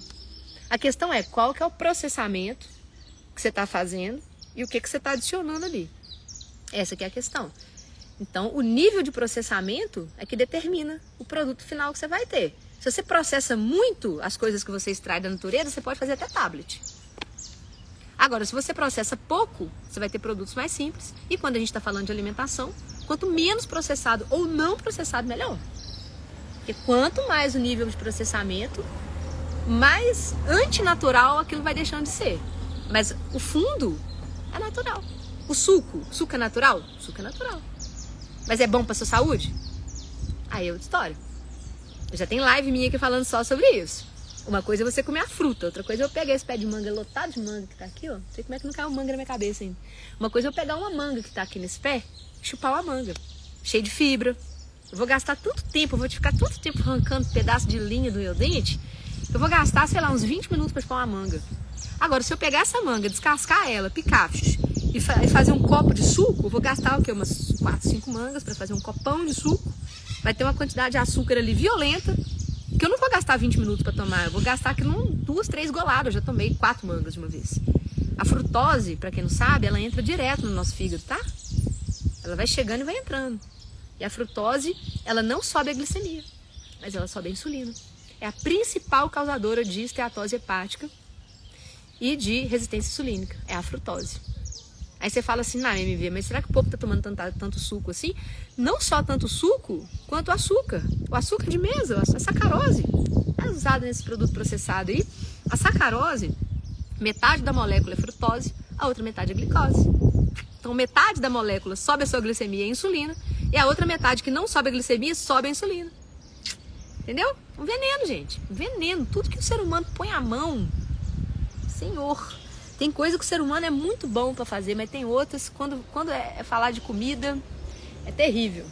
A questão é qual que é o processamento que você está fazendo e o que, que você está adicionando ali. Essa que é a questão. Então, o nível de processamento é que determina o produto final que você vai ter. Se você processa muito as coisas que você extrai da natureza, você pode fazer até tablet. Agora, se você processa pouco, você vai ter produtos mais simples. E quando a gente está falando de alimentação, quanto menos processado ou não processado, melhor. Porque quanto mais o nível de processamento, mais antinatural aquilo vai deixando de ser. Mas o fundo é natural. O suco, suco é natural? Suco é natural. Mas é bom para sua saúde? Aí é outra história. Já tem live minha aqui falando só sobre isso. Uma coisa é você comer a fruta, outra coisa é eu pegar esse pé de manga lotado de manga que tá aqui, ó. Não sei como é que não caiu manga na minha cabeça ainda. Uma coisa é eu pegar uma manga que tá aqui nesse pé, chupar uma manga, cheio de fibra. Eu vou gastar tanto tempo, eu vou ficar tanto tempo arrancando pedaço de linha do meu dente, eu vou gastar, sei lá, uns 20 minutos para chupar uma manga. Agora, se eu pegar essa manga, descascar ela, picar e, fa e fazer um copo de suco, vou gastar o quê? Umas 4, 5 mangas para fazer um copão de suco. Vai ter uma quantidade de açúcar ali violenta, que eu não vou gastar 20 minutos para tomar, eu vou gastar aqui num, duas, três goladas. Eu já tomei quatro mangas de uma vez. A frutose, para quem não sabe, ela entra direto no nosso fígado, tá? Ela vai chegando e vai entrando. E a frutose, ela não sobe a glicemia, mas ela sobe a insulina. É a principal causadora de esteatose hepática e de resistência insulínica. É a frutose. Aí você fala assim, na MV, mas será que o povo tá tomando tanto, tanto suco assim? Não só tanto suco, quanto açúcar. O açúcar de mesa, a sacarose, é usado nesse produto processado aí. A sacarose, metade da molécula é frutose, a outra metade é glicose. Então, metade da molécula sobe a sua glicemia e a insulina, e a outra metade que não sobe a glicemia sobe a insulina. Entendeu? Um veneno, gente. Um veneno. Tudo que o ser humano põe a mão, Senhor. Tem coisa que o ser humano é muito bom para fazer, mas tem outras, quando, quando é, é falar de comida, é terrível.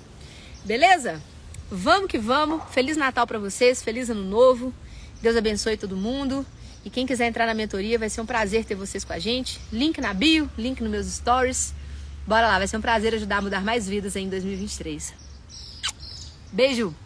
Beleza? Vamos que vamos. Feliz Natal para vocês, feliz Ano Novo. Deus abençoe todo mundo. E quem quiser entrar na mentoria, vai ser um prazer ter vocês com a gente. Link na bio, link nos meus stories. Bora lá, vai ser um prazer ajudar a mudar mais vidas em 2023. Beijo!